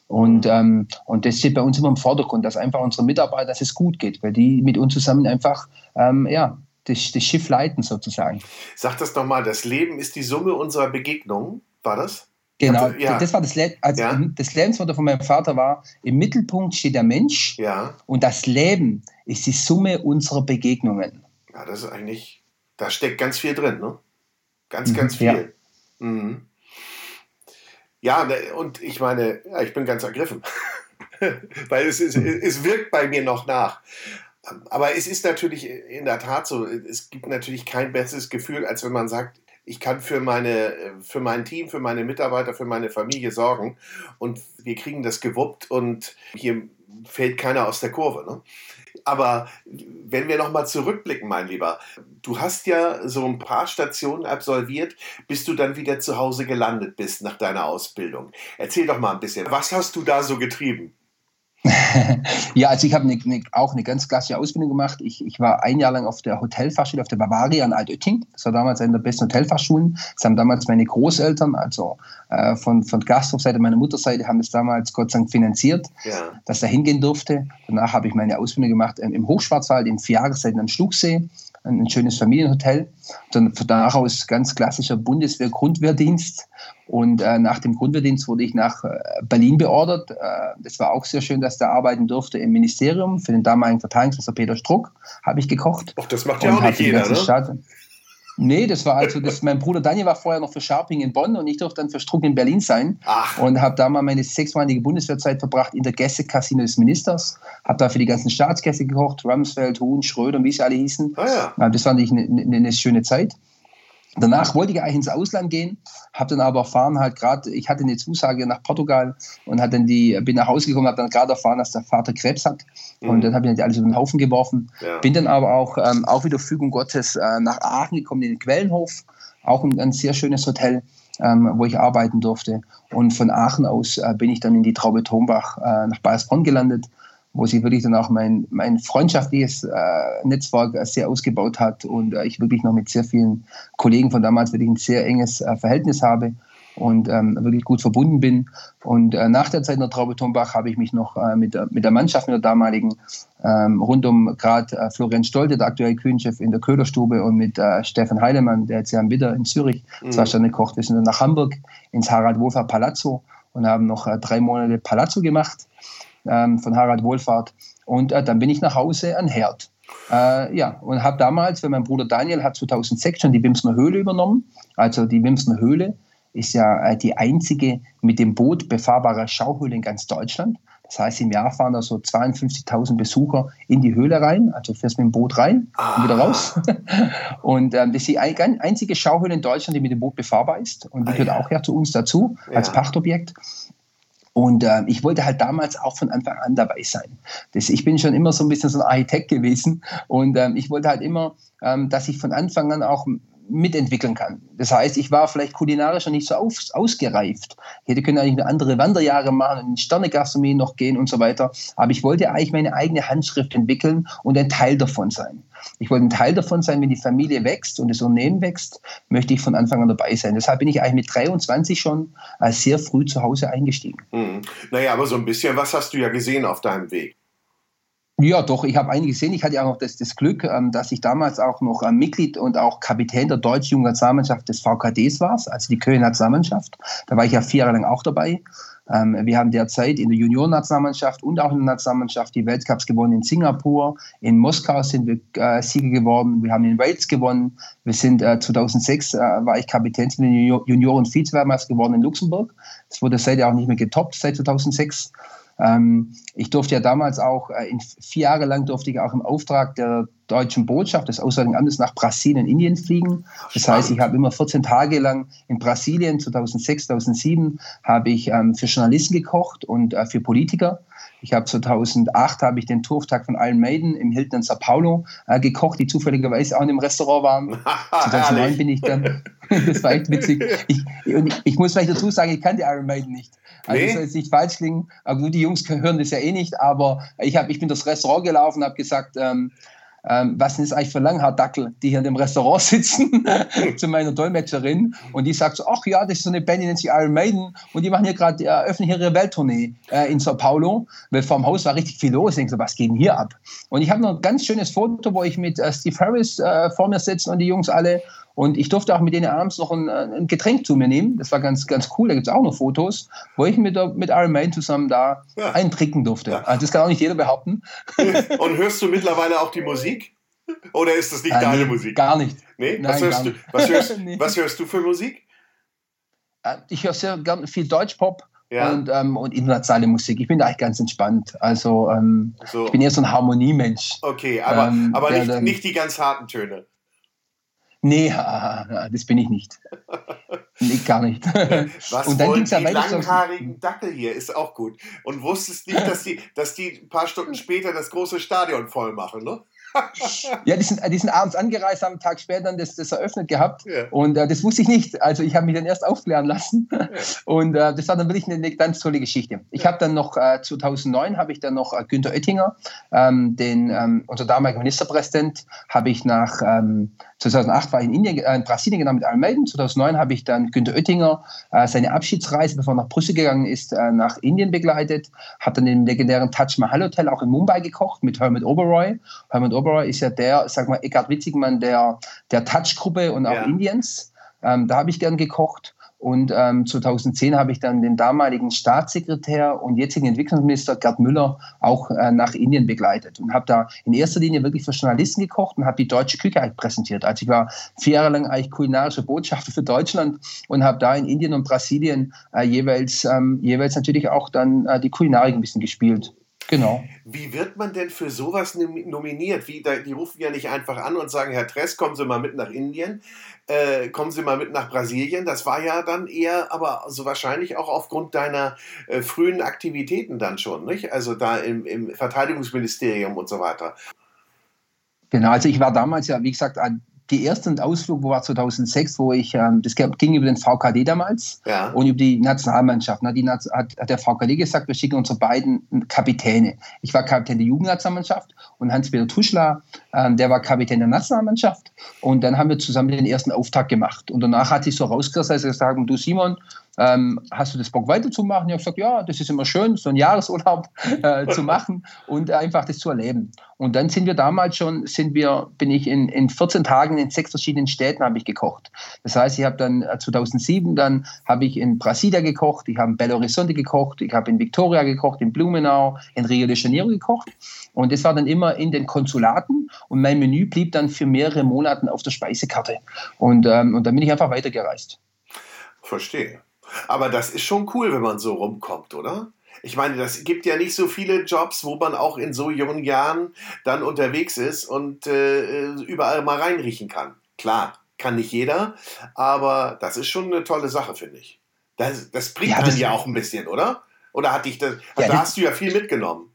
Und, ähm, und das steht bei uns immer im Vordergrund, dass einfach unsere Mitarbeiter, dass es gut geht, weil die mit uns zusammen einfach ähm, ja, das, das Schiff leiten sozusagen. Sag das nochmal, das Leben ist die Summe unserer Begegnungen, war das? Genau, ja. das war das, Le also ja. das Lebensmotto von meinem Vater war, im Mittelpunkt steht der Mensch ja. und das Leben ist die Summe unserer Begegnungen. Ja, das ist eigentlich, da steckt ganz viel drin, ne? Ganz, mhm, ganz viel. Ja. Mhm. Ja, ne, und ich meine, ja, ich bin ganz ergriffen. Weil es, es, es wirkt bei mir noch nach. Aber es ist natürlich in der Tat so, es gibt natürlich kein besseres Gefühl, als wenn man sagt, ich kann für, meine, für mein Team, für meine Mitarbeiter, für meine Familie sorgen und wir kriegen das gewuppt und hier fällt keiner aus der Kurve. Ne? Aber wenn wir nochmal zurückblicken, mein Lieber, du hast ja so ein paar Stationen absolviert, bis du dann wieder zu Hause gelandet bist nach deiner Ausbildung. Erzähl doch mal ein bisschen, was hast du da so getrieben? Ja, also ich habe ne, ne, auch eine ganz klassische Ausbildung gemacht. Ich, ich war ein Jahr lang auf der Hotelfachschule, auf der Bavaria in Altötting. Das war damals eine der besten Hotelfachschulen. Das haben damals meine Großeltern, also äh, von, von Gasthofseite, meiner Mutterseite, haben das damals Gott sei Dank finanziert, ja. dass da hingehen durfte. Danach habe ich meine Ausbildung gemacht im Hochschwarzwald, in vier Jahreszeiten am Schluchsee ein schönes Familienhotel. Dann von da aus ganz klassischer Bundeswehr-Grundwehrdienst. Und äh, nach dem Grundwehrdienst wurde ich nach äh, Berlin beordert. Äh, das war auch sehr schön, dass da arbeiten durfte im Ministerium. Für den damaligen Verteidigungsminister Peter Struck habe ich gekocht. Ach, das macht ja auch nicht jeder, ne? Staat, Nee, das war also, das, mein Bruder Daniel war vorher noch für Sharping in Bonn und ich durfte dann für Struck in Berlin sein. Ach. Und habe da mal meine sechsmalige Bundeswehrzeit verbracht in der Gäste-Casino des Ministers. Habe da für die ganzen Staatsgäste gekocht, Rumsfeld, Huhn, Schröder und wie sie alle hießen. Ah, ja. Das fand ich eine, eine, eine schöne Zeit. Danach wollte ich eigentlich ins Ausland gehen, habe dann aber erfahren, halt gerade, ich hatte eine Zusage nach Portugal und hat dann die, bin nach Hause gekommen, habe dann gerade erfahren, dass der Vater Krebs hat. Mhm. Und dann habe ich nicht alles über den Haufen geworfen. Ja. Bin dann aber auch, ähm, auch wieder Fügung Gottes äh, nach Aachen gekommen, in den Quellenhof, auch ein, ein sehr schönes Hotel. Ähm, wo ich arbeiten durfte. Und von Aachen aus äh, bin ich dann in die Traube Tombach äh, nach Bayersbronn gelandet wo sich wirklich dann auch mein, mein freundschaftliches äh, Netzwerk äh, sehr ausgebaut hat und äh, ich wirklich noch mit sehr vielen Kollegen von damals wirklich ein sehr enges äh, Verhältnis habe und ähm, wirklich gut verbunden bin. Und äh, nach der Zeit in der Traube Tombach habe ich mich noch äh, mit, mit der Mannschaft, mit der damaligen, ähm, rund um gerade äh, Florian Stolte, der aktuelle Küchenchef in der Köhlerstube und mit äh, Stefan Heilemann, der jetzt ja im Widder in Zürich mhm. zwei Sterne kocht. Wir sind dann nach Hamburg ins Harald Wohlfahrt Palazzo und haben noch äh, drei Monate Palazzo gemacht ähm, von Harald Wohlfahrt. Und äh, dann bin ich nach Hause an Herd. Äh, ja, und habe damals, wenn mein Bruder Daniel hat 2006 schon die Wimsner Höhle übernommen. Also die Wimsner Höhle ist ja äh, die einzige mit dem Boot befahrbare Schauhöhle in ganz Deutschland. Das heißt, im Jahr fahren da so 52.000 Besucher in die Höhle rein, also fährst mit dem Boot rein und wieder raus. und ähm, das ist die einzige Schauhöhle in Deutschland, die mit dem Boot befahrbar ist. Und die ah, gehört ja. auch ja zu uns dazu als ja. Pachtobjekt. Und äh, ich wollte halt damals auch von Anfang an dabei sein. Das, ich bin schon immer so ein bisschen so ein Architekt gewesen und ähm, ich wollte halt immer, ähm, dass ich von Anfang an auch mitentwickeln kann. Das heißt, ich war vielleicht kulinarisch noch nicht so auf, ausgereift. Ich hätte können eigentlich eine andere Wanderjahre machen und in Sternegastronomie noch gehen und so weiter. Aber ich wollte eigentlich meine eigene Handschrift entwickeln und ein Teil davon sein. Ich wollte ein Teil davon sein, wenn die Familie wächst und das Unternehmen wächst, möchte ich von Anfang an dabei sein. Deshalb bin ich eigentlich mit 23 schon sehr früh zu Hause eingestiegen. Hm. Naja, aber so ein bisschen was hast du ja gesehen auf deinem Weg. Ja, doch, ich habe einige gesehen. Ich hatte ja auch noch das, das Glück, ähm, dass ich damals auch noch ähm, Mitglied und auch Kapitän der deutschen Jugendnationalmannschaft des VKDs war, also die Kölner Nationalmannschaft. Da war ich ja vier Jahre lang auch dabei. Ähm, wir haben derzeit in der Juniorennationalmannschaft und auch in der Nationalmannschaft die Weltcups gewonnen in Singapur. In Moskau sind wir äh, Siege geworden. Wir haben in Wales gewonnen. Wir sind äh, 2006 äh, war ich Kapitän der Junioren Vizeweltmeister geworden in Luxemburg. Das wurde seitdem auch nicht mehr getoppt seit 2006. Ähm, ich durfte ja damals auch, äh, in vier Jahre lang durfte ich auch im Auftrag der deutschen Botschaft des Auswärtigen Amtes nach Brasilien und Indien fliegen. Das heißt, ich habe immer 14 Tage lang in Brasilien, 2006, 2007, habe ich ähm, für Journalisten gekocht und äh, für Politiker. Ich habe 2008 habe ich den Tourtag von Iron Maiden im Hilton in Sao Paulo äh, gekocht, die zufälligerweise auch in dem Restaurant waren. 2009 bin ich dann, das war echt witzig. Ich, und ich, ich muss vielleicht dazu sagen, ich kannte Iron Maiden nicht. Also nee. das soll jetzt nicht falsch klingen, aber gut, die Jungs hören das ja eh nicht, aber ich, hab, ich bin das Restaurant gelaufen und habe gesagt, ähm, ähm, was sind das eigentlich für Langhaardackel, die hier in dem Restaurant sitzen, zu meiner Dolmetscherin. Und die sagt so, ach ja, das ist so eine Band, die nennt sich Iron Maiden. Und die machen hier gerade, eröffnen hier ihre Welttournee äh, in Sao Paulo. Weil vor dem Haus war richtig viel los. Ich denke so, was geht denn hier ab? Und ich habe noch ein ganz schönes Foto, wo ich mit äh, Steve Harris äh, vor mir sitze und die Jungs alle. Und ich durfte auch mit denen abends noch ein, ein Getränk zu mir nehmen. Das war ganz, ganz cool. Da gibt es auch noch Fotos, wo ich mit, mit Iron Maiden zusammen da ja. eintrinken durfte. Ja. Also das kann auch nicht jeder behaupten. Und hörst du mittlerweile auch die Musik? Oder ist das nicht äh, deine nee, Musik? Gar nicht. Nee? Was, hörst, du, was, hörst, nee. was hörst du für Musik? Äh, ich höre sehr gern viel Deutschpop. Ja. Und, ähm, und internationale Musik. Ich bin da eigentlich ganz entspannt. Also ähm, so. ich bin eher so ein Harmoniemensch. Okay, aber, ähm, aber nicht, der, nicht die ganz harten Töne. Nee, das bin ich nicht. Nee, gar nicht. Was und dann ging's ja die langhaarigen Dackel hier ist auch gut. Und wusstest nicht, dass die, dass die ein paar Stunden später das große Stadion voll machen, ne? Ja, die sind, die sind abends angereist, haben einen Tag später dann das, das eröffnet gehabt. Ja. Und äh, das wusste ich nicht. Also ich habe mich dann erst aufklären lassen. Ja. Und äh, das war dann wirklich eine, eine ganz tolle Geschichte. Ich ja. habe dann noch, äh, 2009 habe ich dann noch äh, Günter Oettinger, ähm, den, ähm, unser damaliger Ministerpräsident, habe ich nach, ähm, 2008 war ich in, Indien, äh, in Brasilien genau mit Almeida. 2009 habe ich dann Günter Oettinger äh, seine Abschiedsreise, bevor er nach Brüssel gegangen ist, nach Indien begleitet. Habe dann im legendären Taj Mahal Hotel auch in Mumbai gekocht mit Hermit Oberoi. Hermit Oberoi ist ja der, sag mal, Eckhard Witzigmann der, der Touch-Gruppe und auch ja. Indiens. Ähm, da habe ich gern gekocht. Und ähm, 2010 habe ich dann den damaligen Staatssekretär und jetzigen Entwicklungsminister Gerd Müller auch äh, nach Indien begleitet und habe da in erster Linie wirklich für Journalisten gekocht und habe die deutsche Küche eigentlich präsentiert. Also ich war vier Jahre lang eigentlich kulinarische Botschafter für Deutschland und habe da in Indien und Brasilien äh, jeweils, ähm, jeweils natürlich auch dann äh, die Kulinarik ein bisschen gespielt. Genau. Wie wird man denn für sowas nominiert? Wie, die rufen ja nicht einfach an und sagen, Herr Tress, kommen Sie mal mit nach Indien, äh, kommen Sie mal mit nach Brasilien. Das war ja dann eher, aber so wahrscheinlich auch aufgrund deiner äh, frühen Aktivitäten dann schon, nicht? Also da im, im Verteidigungsministerium und so weiter. Genau, also ich war damals ja, wie gesagt, die erste Ausflug war 2006, wo ich, ähm, das ging über den VKD damals ja. und über die Nationalmannschaft. Ne? Die hat, hat der VKD gesagt, wir schicken unsere beiden Kapitäne. Ich war Kapitän der Jugendnationalmannschaft und Hans-Peter Tuschler, ähm, der war Kapitän der Nationalmannschaft. Und dann haben wir zusammen den ersten Auftakt gemacht. Und danach hat sich so rausgerissen, gesagt, du Simon, ähm, hast du das Bock weiterzumachen? Ich habe gesagt, ja, das ist immer schön, so einen Jahresurlaub äh, zu machen und einfach das zu erleben. Und dann sind wir damals schon, sind wir, bin ich in, in 14 Tagen in sechs verschiedenen Städten habe ich gekocht. Das heißt, ich habe dann 2007, äh, dann habe ich in Brasilia gekocht, ich habe in Belo Horizonte gekocht, ich habe in Victoria gekocht, in Blumenau, in Rio de Janeiro gekocht. Und das war dann immer in den Konsulaten und mein Menü blieb dann für mehrere Monate auf der Speisekarte. Und, ähm, und dann bin ich einfach weitergereist. Verstehe. Aber das ist schon cool, wenn man so rumkommt, oder? Ich meine, das gibt ja nicht so viele Jobs, wo man auch in so jungen Jahren dann unterwegs ist und äh, überall mal reinriechen kann. Klar, kann nicht jeder, aber das ist schon eine tolle Sache, finde ich. Das, das bringt ja, das, ja auch ein bisschen, oder? Oder hat dich das, ja, da hast du ja viel mitgenommen.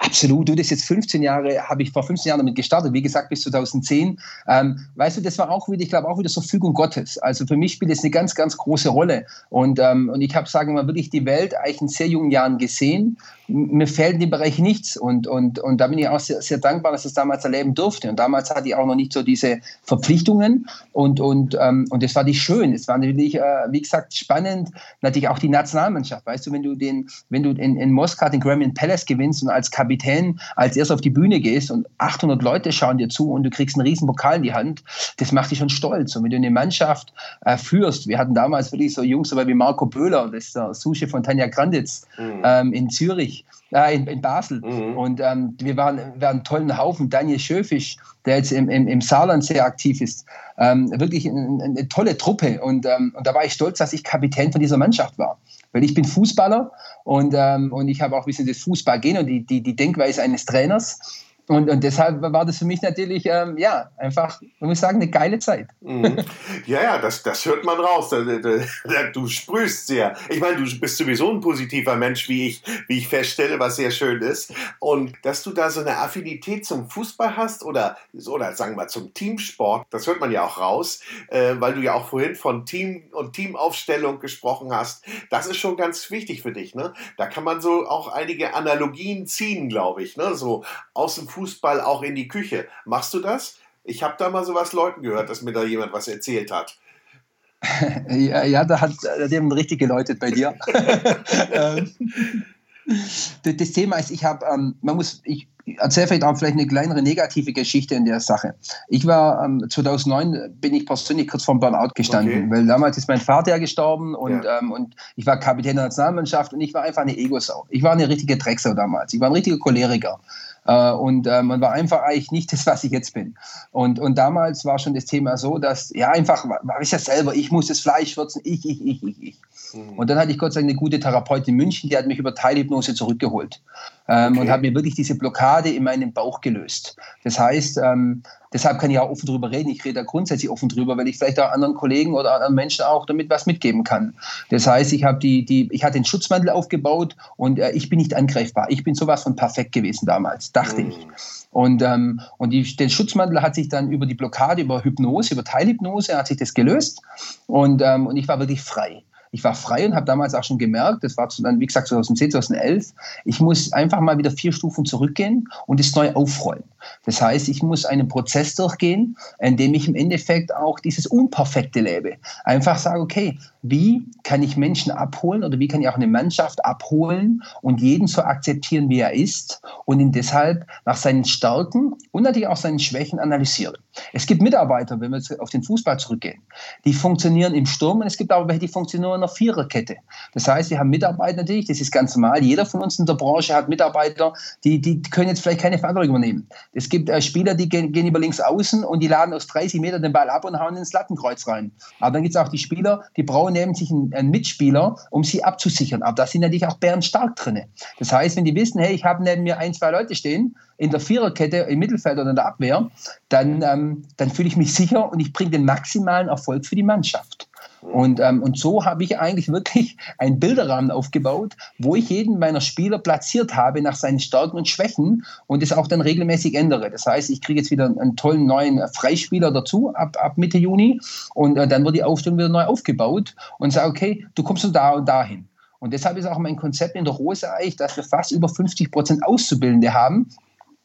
Absolut, du das jetzt 15 Jahre, habe ich vor 15 Jahren damit gestartet, wie gesagt bis 2010. Ähm, weißt du, das war auch wieder, ich glaube auch wieder so Fügung Gottes. Also für mich spielt es eine ganz, ganz große Rolle. Und, ähm, und ich habe, sagen wir mal, wirklich die Welt eigentlich in sehr jungen Jahren gesehen mir fehlt in dem Bereich nichts und, und, und da bin ich auch sehr, sehr dankbar, dass ich das damals erleben durfte. Und damals hatte ich auch noch nicht so diese Verpflichtungen und, und, ähm, und das war nicht schön. Es war natürlich, äh, wie gesagt, spannend. Natürlich auch die Nationalmannschaft. Weißt du, wenn du, den, wenn du in, in Moskau den Gremlin Palace gewinnst und als Kapitän als erst auf die Bühne gehst und 800 Leute schauen dir zu und du kriegst einen riesen Pokal in die Hand, das macht dich schon stolz. Und wenn du eine Mannschaft äh, führst, wir hatten damals wirklich so Jungs dabei wie Marco Böhler, das ist der Suche von Tanja Granditz mhm. ähm, in Zürich, äh, in, in, Basel. Mhm. Und ähm, wir waren, wir einen tollen Haufen. Daniel Schöfisch, der jetzt im, im, im Saarland sehr aktiv ist. Ähm, wirklich eine, eine, tolle Truppe. Und, ähm, und da war ich stolz, dass ich Kapitän von dieser Mannschaft war. Weil ich bin Fußballer und, ähm, und ich habe auch ein bisschen das Fußballgehen und die, die, die Denkweise eines Trainers. Und, und deshalb war das für mich natürlich, ähm, ja, einfach, man muss sagen, eine geile Zeit. Mhm. Ja, ja, das, das hört man raus. Du sprühst sehr. Ich meine, du bist sowieso ein positiver Mensch, wie ich, wie ich feststelle, was sehr schön ist. Und dass du da so eine Affinität zum Fußball hast oder, oder sagen wir zum Teamsport, das hört man ja auch raus, äh, weil du ja auch vorhin von Team und Teamaufstellung gesprochen hast. Das ist schon ganz wichtig für dich. Ne? Da kann man so auch einige Analogien ziehen, glaube ich. Ne? So aus dem Fußball auch in die Küche. Machst du das? Ich habe da mal so was Leuten gehört, dass mir da jemand was erzählt hat. ja, ja, da hat jemand richtig geläutet bei dir. Ähm, das Thema ist, ich habe, ähm, man muss, ich erzähle vielleicht auch vielleicht eine kleinere negative Geschichte in der Sache. Ich war ähm, 2009 bin ich persönlich kurz vorm Burnout gestanden, okay. weil damals ist mein Vater gestorben und, ja. ähm, und ich war Kapitän der Nationalmannschaft und ich war einfach eine Ego-Sau. Ich war eine richtige Drecksau damals. Ich war ein richtiger Choleriker. Äh, und äh, man war einfach eigentlich nicht das, was ich jetzt bin. Und, und damals war schon das Thema so, dass, ja, einfach, war ich ja selber, ich muss das Fleisch würzen, ich, ich, ich, ich, ich. Mhm. Und dann hatte ich Gott sei Dank eine gute Therapeutin in München, die hat mich über Teilhypnose zurückgeholt ähm, okay. und hat mir wirklich diese Blockade in meinem Bauch gelöst. Das heißt, ähm, deshalb kann ich auch offen drüber reden. Ich rede da grundsätzlich offen drüber, weil ich vielleicht auch anderen Kollegen oder anderen Menschen auch damit was mitgeben kann. Das heißt, ich habe die, die, ich hatte den Schutzmantel aufgebaut und äh, ich bin nicht angreifbar. Ich bin sowas von perfekt gewesen damals, dachte mhm. ich. Und, ähm, und die, der Schutzmantel hat sich dann über die Blockade, über Hypnose, über Teilhypnose, hat sich das gelöst. Und, ähm, und ich war wirklich frei ich war frei und habe damals auch schon gemerkt, das war dann, wie gesagt, 2010, 2011, ich muss einfach mal wieder vier Stufen zurückgehen und es neu aufrollen. Das heißt, ich muss einen Prozess durchgehen, in dem ich im Endeffekt auch dieses Unperfekte lebe. Einfach sage, okay, wie kann ich Menschen abholen oder wie kann ich auch eine Mannschaft abholen und jeden so akzeptieren, wie er ist und ihn deshalb nach seinen Stärken und natürlich auch seinen Schwächen analysieren. Es gibt Mitarbeiter, wenn wir jetzt auf den Fußball zurückgehen, die funktionieren im Sturm und es gibt aber welche, die funktionieren in einer Viererkette. Das heißt, wir haben Mitarbeiter natürlich, das ist ganz normal, jeder von uns in der Branche hat Mitarbeiter, die, die können jetzt vielleicht keine Verantwortung übernehmen. Es gibt äh, Spieler, die gehen, gehen über links außen und die laden aus 30 Metern den Ball ab und hauen ins Lattenkreuz rein. Aber dann gibt es auch die Spieler, die brauchen sich einen, einen, Mitspieler, um sie abzusichern. Aber da sind natürlich auch Bären stark drin. Das heißt, wenn die wissen, hey, ich habe neben mir ein, zwei Leute stehen, in der Viererkette, im Mittelfeld oder in der Abwehr, dann, ähm, dann fühle ich mich sicher und ich bringe den maximalen Erfolg für die Mannschaft. Und, ähm, und so habe ich eigentlich wirklich einen Bilderrahmen aufgebaut, wo ich jeden meiner Spieler platziert habe nach seinen Stärken und Schwächen und es auch dann regelmäßig ändere. Das heißt, ich kriege jetzt wieder einen tollen neuen Freispieler dazu ab, ab Mitte Juni und äh, dann wird die Aufstellung wieder neu aufgebaut und sage, okay, du kommst da und dahin. Und deshalb ist auch mein Konzept in der Rose eigentlich, dass wir fast über 50 Prozent Auszubildende haben,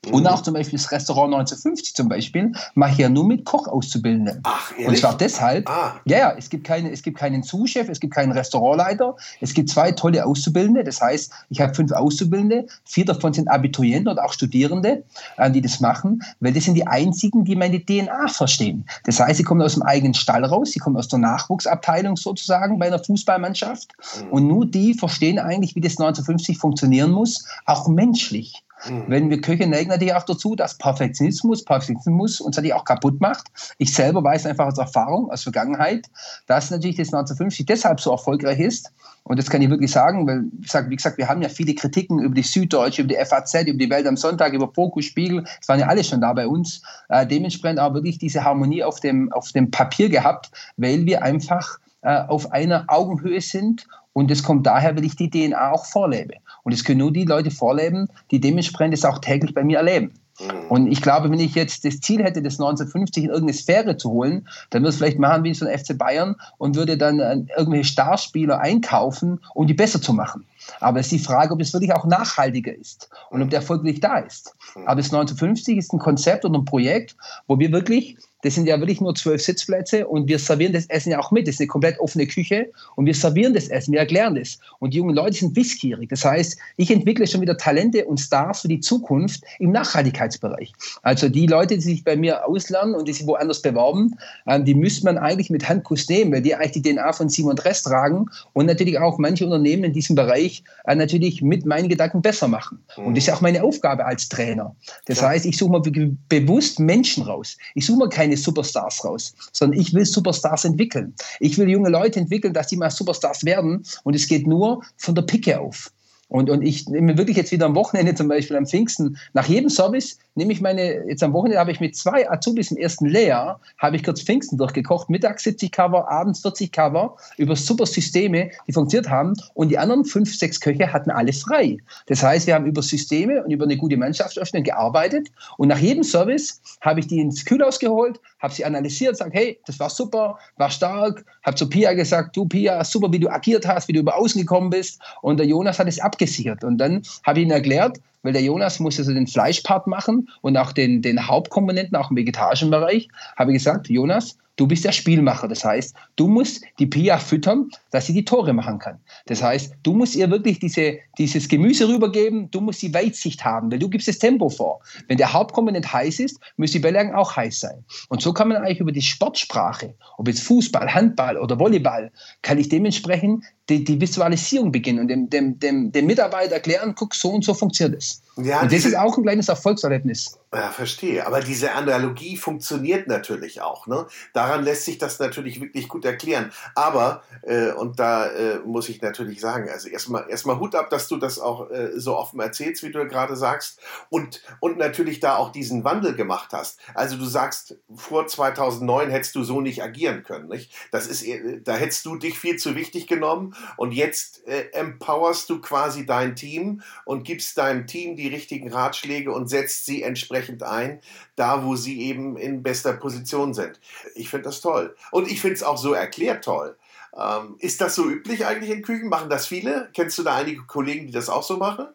und auch zum Beispiel das Restaurant 1950 zum Beispiel mache ich ja nur mit Kochauszubildenden. Ach, ehrlich? Und zwar deshalb, ah. ja, ja, es gibt, keine, es gibt keinen Zuschef, es gibt keinen Restaurantleiter, es gibt zwei tolle Auszubildende. Das heißt, ich habe fünf Auszubildende, vier davon sind Abiturienten oder auch Studierende, äh, die das machen, weil das sind die einzigen, die meine DNA verstehen. Das heißt, sie kommen aus dem eigenen Stall raus, sie kommen aus der Nachwuchsabteilung sozusagen bei einer Fußballmannschaft mhm. und nur die verstehen eigentlich, wie das 1950 funktionieren muss, auch menschlich. Mhm. Wenn wir Köche neigen natürlich auch dazu, dass Perfektionismus, Perfektionismus uns natürlich auch kaputt macht. Ich selber weiß einfach aus Erfahrung, aus Vergangenheit, dass natürlich das 1950 deshalb so erfolgreich ist. Und das kann ich wirklich sagen, weil, wie gesagt, wir haben ja viele Kritiken über die Süddeutsche, über die FAZ, über die Welt am Sonntag, über Fokus, Spiegel. Das waren ja alle schon da bei uns. Äh, dementsprechend auch wirklich diese Harmonie auf dem, auf dem Papier gehabt, weil wir einfach äh, auf einer Augenhöhe sind Und das kommt daher, weil ich die DNA auch vorlebe. Und es können nur die Leute vorleben, die dementsprechend es auch täglich bei mir erleben. Mhm. Und ich glaube, wenn ich jetzt das Ziel hätte, das 1950 in irgendeine Sphäre zu holen, dann würde es vielleicht machen wie so ein FC Bayern und würde dann äh, irgendwelche Starspieler einkaufen, um die besser zu machen. Aber es ist die Frage, ob es wirklich auch nachhaltiger ist und ob der Erfolg wirklich da ist. Mhm. Aber das 1950 ist ein Konzept und ein Projekt, wo wir wirklich das sind ja wirklich nur zwölf Sitzplätze und wir servieren das Essen ja auch mit. Das ist eine komplett offene Küche und wir servieren das Essen, wir erklären das. Und die jungen Leute sind wissgierig. Das heißt, ich entwickle schon wieder Talente und Stars für die Zukunft im Nachhaltigkeitsbereich. Also die Leute, die sich bei mir auslernen und die sich woanders bewerben, ähm, die müsste man eigentlich mit Handkuss nehmen, weil die eigentlich die DNA von Simon Dress tragen und natürlich auch manche Unternehmen in diesem Bereich äh, natürlich mit meinen Gedanken besser machen. Und das ist auch meine Aufgabe als Trainer. Das heißt, ich suche mal bewusst Menschen raus. Ich suche mal keine keine Superstars raus, sondern ich will Superstars entwickeln. Ich will junge Leute entwickeln, dass die mal Superstars werden und es geht nur von der Picke auf. Und, und ich nehme wirklich jetzt wieder am Wochenende zum Beispiel am Pfingsten, nach jedem Service nehme ich meine, jetzt am Wochenende habe ich mit zwei Azubis im ersten Lehrjahr, habe ich kurz Pfingsten durchgekocht, mittags 70 Cover, abends 40 Cover, über super Systeme, die funktioniert haben. Und die anderen fünf, sechs Köche hatten alle frei. Das heißt, wir haben über Systeme und über eine gute Mannschaftsaufstellung gearbeitet. Und nach jedem Service habe ich die ins Kühlhaus geholt, habe sie analysiert, sage, hey, das war super, war stark, habe zu Pia gesagt, du Pia, super, wie du agiert hast, wie du über außen gekommen bist. Und der Jonas hat es ab abgesichert. Und dann habe ich ihn erklärt, weil der Jonas muss also den Fleischpart machen und auch den, den Hauptkomponenten, auch im vegetarischen Bereich, habe ich gesagt, Jonas, Du bist der Spielmacher. Das heißt, du musst die Pia füttern, dass sie die Tore machen kann. Das heißt, du musst ihr wirklich diese, dieses Gemüse rübergeben, du musst die Weitsicht haben, weil du gibst das Tempo vor. Wenn der Hauptkomponent heiß ist, müssen die Bälle auch heiß sein. Und so kann man eigentlich über die Sportsprache, ob jetzt Fußball, Handball oder Volleyball, kann ich dementsprechend die, die Visualisierung beginnen und dem, dem, dem, dem Mitarbeiter erklären, guck, so und so funktioniert es. Ja, und das ist auch ein kleines Erfolgserlebnis. Ja, verstehe. Aber diese Analogie funktioniert natürlich auch. Ne? Daran lässt sich das natürlich wirklich gut erklären. Aber, äh, und da äh, muss ich natürlich sagen, also erstmal erstmal Hut ab, dass du das auch äh, so offen erzählst, wie du gerade sagst. Und, und natürlich da auch diesen Wandel gemacht hast. Also du sagst, vor 2009 hättest du so nicht agieren können. Nicht? Das ist, äh, da hättest du dich viel zu wichtig genommen. Und jetzt äh, empowerst du quasi dein Team und gibst deinem Team die richtigen Ratschläge und setzt sie entsprechend entsprechend ein, da wo sie eben in bester Position sind. Ich finde das toll. Und ich finde es auch so erklärt toll. Ähm, ist das so üblich eigentlich in Küchen? Machen das viele? Kennst du da einige Kollegen, die das auch so machen?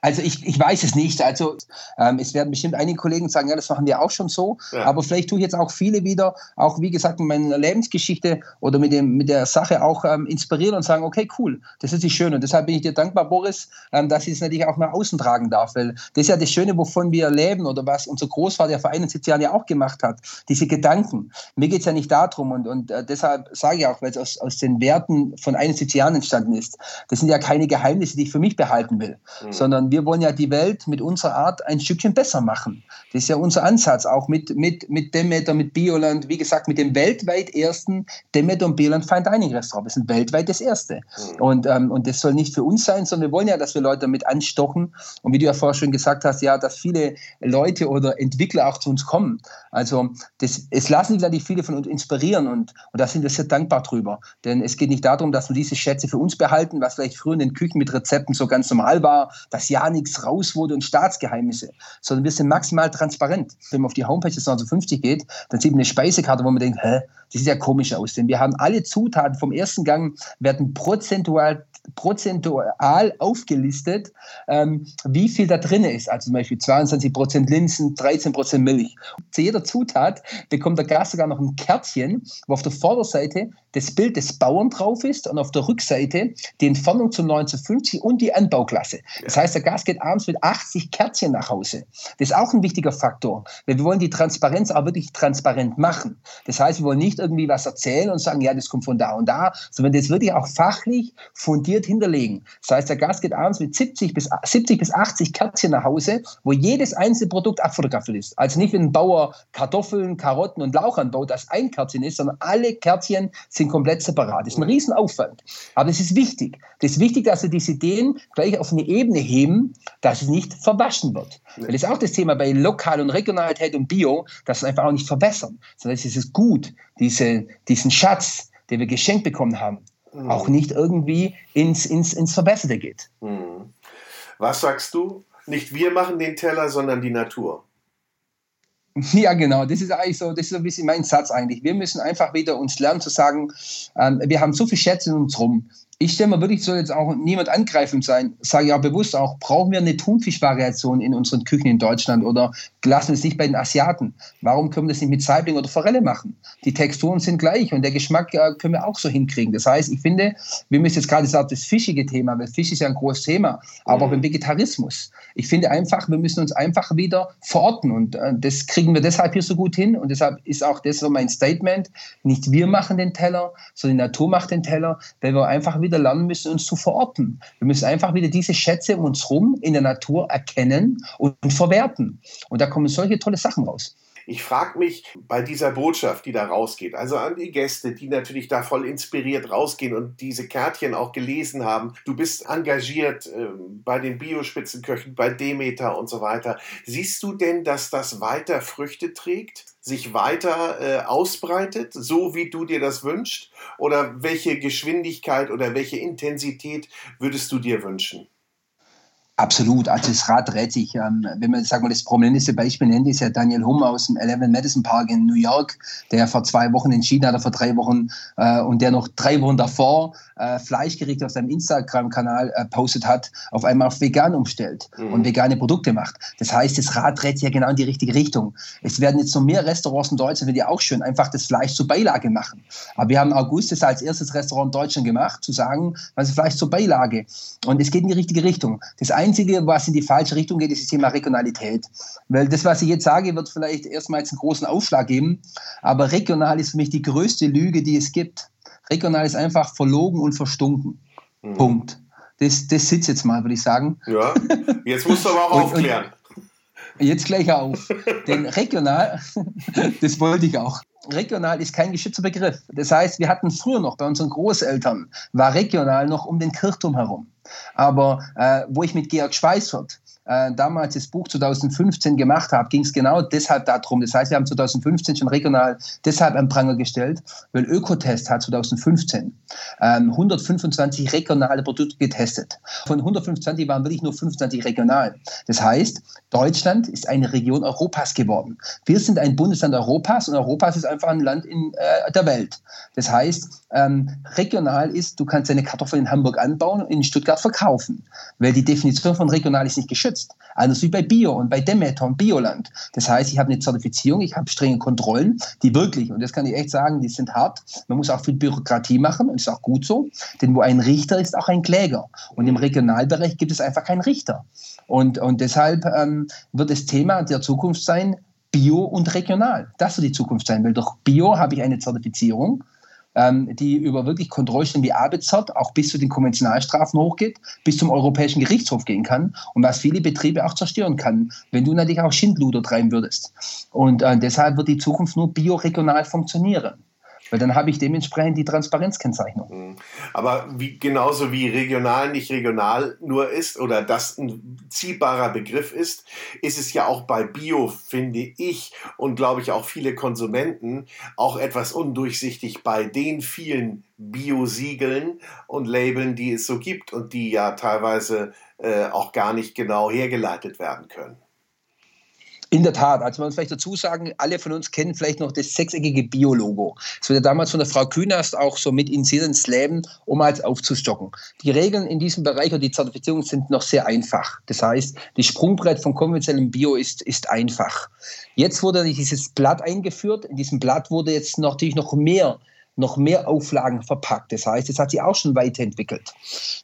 Also ich, ich weiß es nicht. Also ähm, es werden bestimmt einige Kollegen sagen, ja, das machen wir auch schon so. Ja. Aber vielleicht tue ich jetzt auch viele wieder, auch wie gesagt, mit meiner Lebensgeschichte oder mit, dem, mit der Sache auch ähm, inspirieren und sagen, okay, cool, das ist schön. Und deshalb bin ich dir dankbar, Boris, ähm, dass ich es natürlich auch nach außen tragen darf. Weil das ist ja das Schöne, wovon wir leben oder was unser Großvater, der Verein in Sizilien ja auch gemacht hat. Diese Gedanken. Mir geht es ja nicht darum und, und äh, deshalb sage ich auch, weil es aus, aus den Werten von einem Sizilian entstanden ist, das sind ja keine Geheimnisse, die ich für mich behalten will, mhm. sondern wir wollen ja die Welt mit unserer Art ein Stückchen besser machen. Das ist ja unser Ansatz, auch mit, mit, mit Demeter, mit Bioland, wie gesagt, mit dem weltweit ersten Demeter und Bioland Fine Dining Restaurant. Wir sind weltweit das erste. Mhm. Und, ähm, und das soll nicht für uns sein, sondern wir wollen ja, dass wir Leute damit anstochen. Und wie du ja vorher schon gesagt hast, ja, dass viele Leute oder Entwickler auch zu uns kommen. Also das, es lassen sich natürlich viele von uns inspirieren und, und da sind wir sehr dankbar drüber. Denn es geht nicht darum, dass wir diese Schätze für uns behalten, was vielleicht früher in den Küchen mit Rezepten so ganz normal war, dass ja ja nichts raus wurde und Staatsgeheimnisse, sondern wir sind maximal transparent. Wenn man auf die Homepage des 1950 geht, dann sieht man eine Speisekarte, wo man denkt, hä, das sieht ja komisch aus, denn wir haben alle Zutaten vom ersten Gang werden prozentual prozentual aufgelistet, ähm, wie viel da drin ist. Also zum Beispiel 22 Prozent Linsen, 13 Prozent Milch. Zu jeder Zutat bekommt der Gast sogar noch ein Kärtchen, wo auf der Vorderseite das Bild des Bauern drauf ist und auf der Rückseite die Entfernung zu 1950 und die Anbauklasse. Das heißt, der Gast geht abends mit 80 Kärtchen nach Hause. Das ist auch ein wichtiger Faktor, weil wir wollen die Transparenz auch wirklich transparent machen. Das heißt, wir wollen nicht irgendwie was erzählen und sagen, ja, das kommt von da und da, sondern das wirklich auch fachlich fundiert detailliert hinterlegen. Das heißt, der Gast geht abends mit 70 bis, 70 bis 80 Kärtchen nach Hause, wo jedes einzelne Produkt abfotografiert ist. Also nicht, wenn ein Bauer Kartoffeln, Karotten und Lauch anbaut, das ein Kärtchen ist, sondern alle Kärtchen sind komplett separat. Das ist ein Riesenaufwand. Aber es ist wichtig. Das ist wichtig, dass wir diese Ideen gleich auf eine Ebene heben, dass es nicht verwaschen wird. Das ist auch das Thema bei Lokal- und Regionalität und Bio, dass wir einfach auch nicht verbessern, sondern es ist gut, diese, diesen Schatz, den wir geschenkt bekommen haben, mhm. auch nicht irgendwie ins, ins, ins Verbesserte geht. Mhm. Was sagst du? Nicht wir machen den Teller, sondern die Natur. Ja, genau. Das ist eigentlich so, das ist so ein bisschen mein Satz eigentlich. Wir müssen einfach wieder uns lernen zu sagen, ähm, wir haben so viel Schätze in uns rum ich stelle mir wirklich, soll jetzt auch niemand angreifend sein, sage ja bewusst auch, brauchen wir eine Thunfischvariation in unseren Küchen in Deutschland oder lassen wir es nicht bei den Asiaten? Warum können wir das nicht mit Saibling oder Forelle machen? Die Texturen sind gleich und der Geschmack äh, können wir auch so hinkriegen. Das heißt, ich finde, wir müssen jetzt gerade sagen, das fischige Thema, weil Fisch ist ja ein großes Thema, aber auch mhm. beim Vegetarismus. Ich finde einfach, wir müssen uns einfach wieder verorten und äh, das kriegen wir deshalb hier so gut hin und deshalb ist auch das so mein Statement. Nicht wir machen den Teller, sondern die Natur macht den Teller, weil wir einfach wieder wieder lernen müssen, uns zu verorten. Wir müssen einfach wieder diese Schätze um uns herum in der Natur erkennen und verwerten. Und da kommen solche tolle Sachen raus. Ich frage mich bei dieser Botschaft, die da rausgeht, also an die Gäste, die natürlich da voll inspiriert rausgehen und diese Kärtchen auch gelesen haben. Du bist engagiert äh, bei den Biospitzenköchen, bei Demeter und so weiter. Siehst du denn, dass das weiter Früchte trägt? sich weiter äh, ausbreitet, so wie du dir das wünschst? Oder welche Geschwindigkeit oder welche Intensität würdest du dir wünschen? Absolut, also das Rad dreht sich. Ähm, wenn man sagen wir, das prominenteste Beispiel nennt, ist ja Daniel Humm aus dem 11 Madison Park in New York, der vor zwei Wochen entschieden hat, oder vor drei Wochen, äh, und der noch drei Wochen davor äh, Fleischgerichte auf seinem Instagram-Kanal äh, postet hat, auf einmal auf vegan umstellt mhm. und vegane Produkte macht. Das heißt, das Rad dreht sich ja genau in die richtige Richtung. Es werden jetzt noch mehr Restaurants in Deutschland, die auch schön einfach das Fleisch zur Beilage machen. Aber wir haben August das als erstes Restaurant in Deutschland gemacht, zu sagen, was ist Fleisch zur Beilage? Und es geht in die richtige Richtung. Das eine Einzige, was in die falsche Richtung geht, ist das Thema Regionalität. Weil das, was ich jetzt sage, wird vielleicht erstmals einen großen Aufschlag geben. Aber regional ist für mich die größte Lüge, die es gibt. Regional ist einfach verlogen und verstunken. Mhm. Punkt. Das, das sitzt jetzt mal, würde ich sagen. Ja, jetzt musst du aber auch und, aufklären. Und jetzt gleich auf. Denn regional, das wollte ich auch regional ist kein geschützter Begriff. Das heißt, wir hatten früher noch bei unseren Großeltern, war regional noch um den Kirchturm herum. Aber äh, wo ich mit Georg Schweißert äh, damals das Buch 2015 gemacht habe, ging es genau deshalb darum. Das heißt, wir haben 2015 schon regional deshalb einen Pranger gestellt, weil Ökotest hat 2015 ähm, 125 regionale Produkte getestet. Von 125 waren wirklich nur 25 regional. Das heißt, Deutschland ist eine Region Europas geworden. Wir sind ein Bundesland Europas und Europas ist einfach ein Land in äh, der Welt. Das heißt, ähm, regional ist, du kannst deine Kartoffeln in Hamburg anbauen und in Stuttgart verkaufen, weil die Definition von regional ist nicht geschützt. Anders wie bei Bio und bei Demeter und Bioland. Das heißt, ich habe eine Zertifizierung, ich habe strenge Kontrollen, die wirklich, und das kann ich echt sagen, die sind hart. Man muss auch viel Bürokratie machen und ist auch gut so, denn wo ein Richter ist, auch ein Kläger. Und im Regionalbereich gibt es einfach keinen Richter. Und, und deshalb ähm, wird das Thema der Zukunft sein, Bio und regional. Das wird die Zukunft sein, weil durch Bio habe ich eine Zertifizierung ähm, die über wirklich Kontrollstellen wie ABZ auch bis zu den Konventionalstrafen hochgeht, bis zum Europäischen Gerichtshof gehen kann und was viele Betriebe auch zerstören kann, wenn du natürlich auch Schindluder treiben würdest. Und äh, deshalb wird die Zukunft nur bioregional funktionieren. Weil dann habe ich dementsprechend die Transparenzkennzeichnung. Mhm. Aber wie, genauso wie regional nicht regional nur ist oder das ein ziehbarer Begriff ist, ist es ja auch bei Bio, finde ich, und glaube ich auch viele Konsumenten, auch etwas undurchsichtig bei den vielen Bio-Siegeln und Labeln, die es so gibt und die ja teilweise äh, auch gar nicht genau hergeleitet werden können. In der Tat, also man muss vielleicht dazu sagen, alle von uns kennen vielleicht noch das sechseckige Bio-Logo. Das wurde damals von der Frau Künast auch so mit ins Leben, um als aufzustocken. Die Regeln in diesem Bereich und die Zertifizierung sind noch sehr einfach. Das heißt, das Sprungbrett vom konventionellen Bio ist, ist einfach. Jetzt wurde dieses Blatt eingeführt. In diesem Blatt wurde jetzt natürlich noch mehr noch mehr Auflagen verpackt. Das heißt, es hat sich auch schon weiterentwickelt.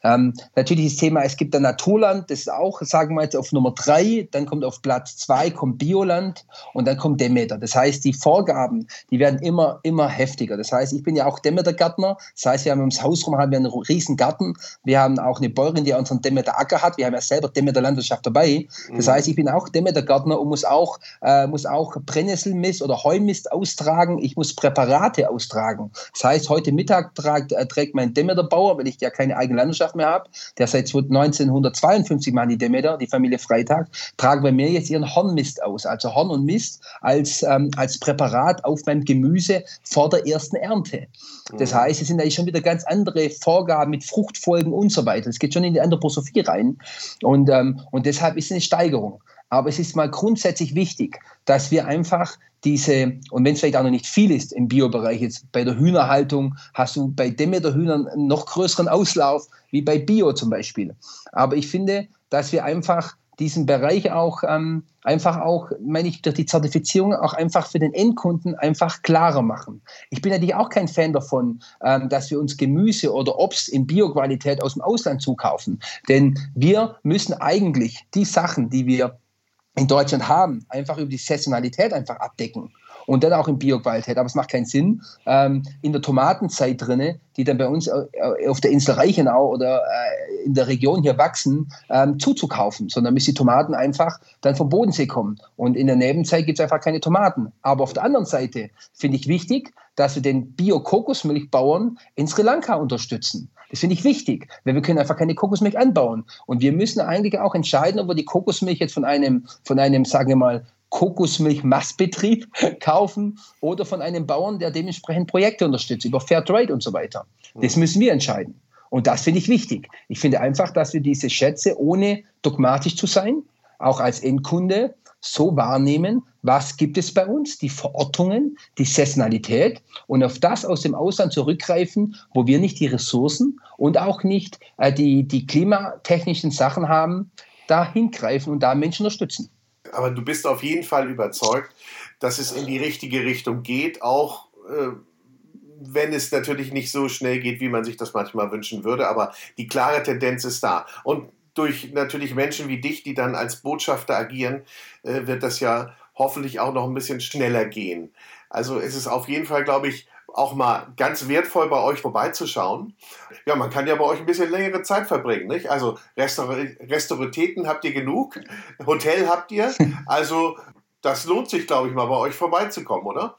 Ähm, natürlich das Thema, es gibt ein Naturland, das ist auch, sagen wir jetzt, auf Nummer drei, dann kommt auf Platz zwei kommt Bioland und dann kommt Demeter. Das heißt, die Vorgaben, die werden immer, immer heftiger. Das heißt, ich bin ja auch Demeter-Gärtner. Das heißt, wir haben ums Haus rum haben wir einen riesen Garten. Wir haben auch eine Bäuerin, die unseren Demeter-Acker hat. Wir haben ja selber Demeter-Landwirtschaft dabei. Das mhm. heißt, ich bin auch Demeter-Gärtner und muss auch, äh, muss auch Brennnesselmist oder Heumist austragen. Ich muss Präparate austragen. Das heißt, heute Mittag tragt, äh, trägt mein Demeter-Bauer, weil ich ja keine eigene Landwirtschaft mehr habe, der seit 1952 machen die Demeter, die Familie Freitag, tragen bei mir jetzt ihren Hornmist aus. Also Horn und Mist als, ähm, als Präparat auf meinem Gemüse vor der ersten Ernte. Das mhm. heißt, es sind eigentlich schon wieder ganz andere Vorgaben mit Fruchtfolgen und so weiter. Es geht schon in die Anthroposophie rein. Und, ähm, und deshalb ist es eine Steigerung. Aber es ist mal grundsätzlich wichtig, dass wir einfach diese, und wenn es vielleicht auch noch nicht viel ist im Biobereich, jetzt bei der Hühnerhaltung hast du bei Demeter-Hühnern einen noch größeren Auslauf wie bei Bio zum Beispiel. Aber ich finde, dass wir einfach diesen Bereich auch ähm, einfach auch, meine ich, durch die Zertifizierung auch einfach für den Endkunden einfach klarer machen. Ich bin natürlich auch kein Fan davon, ähm, dass wir uns Gemüse oder Obst in Bioqualität aus dem Ausland zukaufen. Denn wir müssen eigentlich die Sachen, die wir in Deutschland haben, einfach über die Saisonalität einfach abdecken und dann auch in Bioqualität. Aber es macht keinen Sinn, ähm, in der Tomatenzeit drinne, die dann bei uns äh, auf der Insel Reichenau oder äh, in der Region hier wachsen, ähm, zuzukaufen, sondern müssen die Tomaten einfach dann vom Bodensee kommen. Und in der Nebenzeit gibt es einfach keine Tomaten. Aber auf der anderen Seite finde ich wichtig, dass wir den Bio-Kokosmilchbauern in Sri Lanka unterstützen. Das finde ich wichtig, weil wir können einfach keine Kokosmilch anbauen. Und wir müssen eigentlich auch entscheiden, ob wir die Kokosmilch jetzt von einem, von einem, sagen wir mal, Kokosmilch-Massbetrieb kaufen oder von einem Bauern, der dementsprechend Projekte unterstützt, über Fairtrade und so weiter. Das müssen wir entscheiden. Und das finde ich wichtig. Ich finde einfach, dass wir diese Schätze, ohne dogmatisch zu sein, auch als Endkunde so wahrnehmen, was gibt es bei uns, die Verortungen, die Saisonalität und auf das aus dem Ausland zurückgreifen, wo wir nicht die Ressourcen und auch nicht äh, die, die klimatechnischen Sachen haben, da hingreifen und da Menschen unterstützen aber du bist auf jeden Fall überzeugt, dass es in die richtige Richtung geht, auch äh, wenn es natürlich nicht so schnell geht, wie man sich das manchmal wünschen würde, aber die klare Tendenz ist da. Und durch natürlich Menschen wie dich, die dann als Botschafter agieren, äh, wird das ja hoffentlich auch noch ein bisschen schneller gehen. Also es ist auf jeden Fall, glaube ich, auch mal ganz wertvoll bei euch vorbeizuschauen. Ja, man kann ja bei euch ein bisschen längere Zeit verbringen, nicht? Also Restaur Restauritäten habt ihr genug, Hotel habt ihr, also das lohnt sich, glaube ich, mal bei euch vorbeizukommen, oder?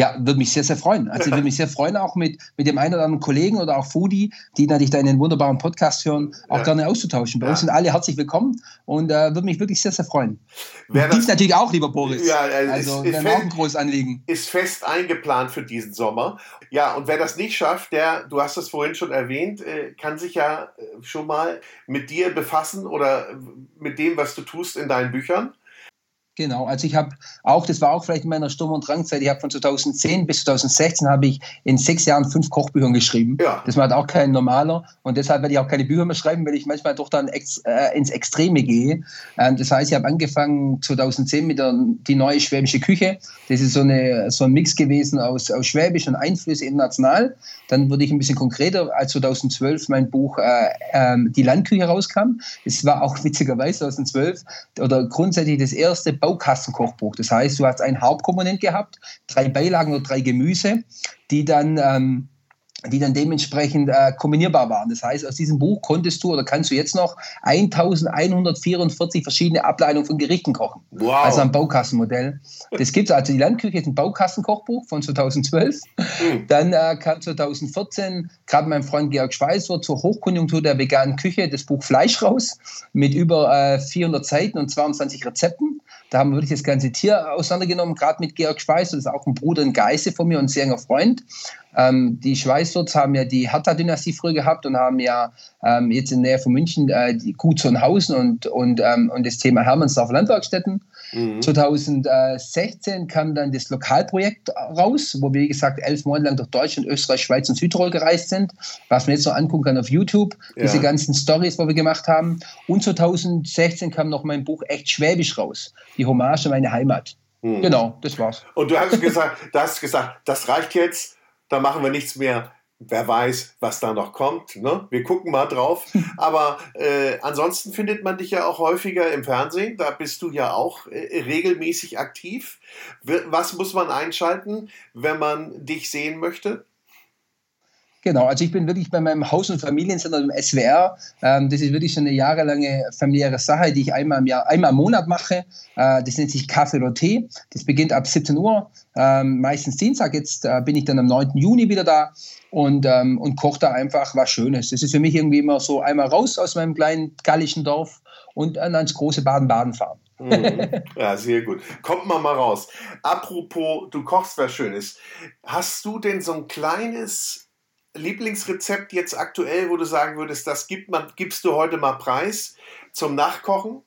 Ja, würde mich sehr, sehr freuen. Also ich würde mich sehr freuen, auch mit, mit dem einen oder anderen Kollegen oder auch Foodie, die natürlich deinen wunderbaren Podcast hören, auch ja. gerne auszutauschen. Bei ja. uns sind alle herzlich willkommen und äh, würde mich wirklich sehr, sehr freuen. Dies natürlich auch, lieber Boris. Ja, äh, also ist, ist auch ein großes Anliegen. Ist fest eingeplant für diesen Sommer. Ja, und wer das nicht schafft, der, du hast es vorhin schon erwähnt, äh, kann sich ja äh, schon mal mit dir befassen oder mit dem, was du tust in deinen Büchern. Genau, also ich habe auch, das war auch vielleicht in meiner Sturm- und Drangzeit, ich habe von 2010 bis 2016 habe ich in sechs Jahren fünf Kochbücher geschrieben. Ja. Das war halt auch kein normaler und deshalb werde ich auch keine Bücher mehr schreiben, weil ich manchmal doch dann ex, äh, ins Extreme gehe. Ähm, das heißt, ich habe angefangen 2010 mit der die neue schwäbische Küche. Das ist so, eine, so ein Mix gewesen aus, aus Schwäbisch und Einflüsse international. Dann wurde ich ein bisschen konkreter, als 2012 mein Buch äh, äh, Die Landküche rauskam. Es war auch witzigerweise 2012 oder grundsätzlich das erste Bau Baukassenkochbuch. Das heißt, du hast ein Hauptkomponent gehabt, drei Beilagen oder drei Gemüse, die dann ähm, die dann dementsprechend äh, kombinierbar waren. Das heißt, aus diesem Buch konntest du oder kannst du jetzt noch 1144 verschiedene Ableitungen von Gerichten kochen. Wow. Also ein Baukassenmodell. Das gibt es also. Die Landküche ist ein Baukassenkochbuch von 2012. Mhm. Dann äh, kam 2014 gerade mein Freund Georg Schweißer zur Hochkonjunktur der veganen Küche das Buch Fleisch raus mit über äh, 400 Seiten und 22 Rezepten. Da haben wir wirklich das ganze Tier auseinandergenommen, gerade mit Georg Schweiß, das ist auch ein Bruder und Geiste von mir und ein sehr enger Freund. Ähm, die Schweißwürz haben ja die Hertha-Dynastie früher gehabt und haben ja ähm, jetzt in der Nähe von München äh, die Gut Sonnhausen und, und, ähm, und das Thema Hermannsdorf Landwerkstätten. Mhm. 2016 kam dann das Lokalprojekt raus, wo wir, wie gesagt, elf Monate lang durch Deutschland, Österreich, Schweiz und Südtirol gereist sind, was man jetzt noch angucken kann auf YouTube, ja. diese ganzen Stories, wo wir gemacht haben. Und 2016 kam noch mein Buch Echt Schwäbisch raus, die Hommage an meine Heimat. Mhm. Genau, das war's. Und du hast gesagt, du hast gesagt, das reicht jetzt da machen wir nichts mehr. Wer weiß, was da noch kommt. Ne? Wir gucken mal drauf. Aber äh, ansonsten findet man dich ja auch häufiger im Fernsehen. Da bist du ja auch äh, regelmäßig aktiv. Was muss man einschalten, wenn man dich sehen möchte? Genau, also ich bin wirklich bei meinem Haus- und Familiensender im SWR. Ähm, das ist wirklich schon eine jahrelange familiäre Sache, die ich einmal im Jahr, einmal im Monat mache. Äh, das nennt sich Kaffee oder Tee. Das beginnt ab 17 Uhr, ähm, meistens Dienstag. Jetzt äh, bin ich dann am 9. Juni wieder da und, ähm, und koche da einfach was Schönes. Das ist für mich irgendwie immer so einmal raus aus meinem kleinen gallischen Dorf und dann ans große Baden-Baden fahren. Mhm. Ja, sehr gut. Kommt mal mal raus. Apropos, du kochst was Schönes. Hast du denn so ein kleines Lieblingsrezept jetzt aktuell, wo du sagen würdest, das gibt man, gibst du heute mal preis zum Nachkochen?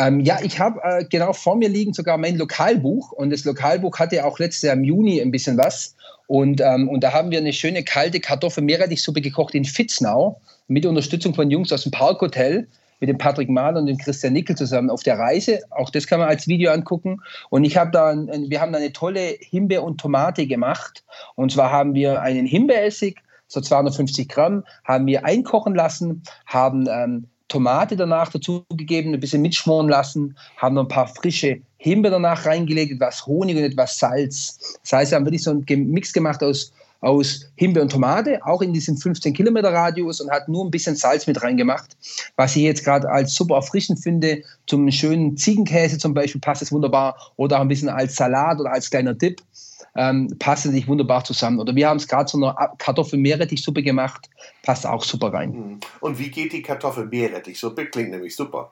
Ähm, ja, ich habe äh, genau vor mir liegen sogar mein Lokalbuch und das Lokalbuch hatte auch letztes Jahr im Juni ein bisschen was und, ähm, und da haben wir eine schöne kalte Kartoffel-Meerrettichsuppe gekocht in Fitznau mit Unterstützung von Jungs aus dem Parkhotel mit dem Patrick Mahler und dem Christian Nickel zusammen auf der Reise. Auch das kann man als Video angucken. Und ich habe da, wir haben da eine tolle Himbeer und Tomate gemacht. Und zwar haben wir einen Himbeeressig, so 250 Gramm, haben wir einkochen lassen, haben ähm, Tomate danach dazugegeben, ein bisschen mitschmoren lassen, haben noch ein paar frische Himbeer danach reingelegt, etwas Honig und etwas Salz. Das heißt, wir haben wirklich so einen Mix gemacht aus aus Himbeer und Tomate, auch in diesem 15 Kilometer Radius und hat nur ein bisschen Salz mit reingemacht. Was ich jetzt gerade als super erfrischend finde, zum schönen Ziegenkäse zum Beispiel passt es wunderbar oder auch ein bisschen als Salat oder als kleiner Dip. Ähm, passen sich wunderbar zusammen. Oder wir haben es gerade so eine Kartoffel-Meerrettichsuppe gemacht, passt auch super rein. Hm. Und wie geht die Kartoffel-Meerrettichsuppe? Klingt nämlich super.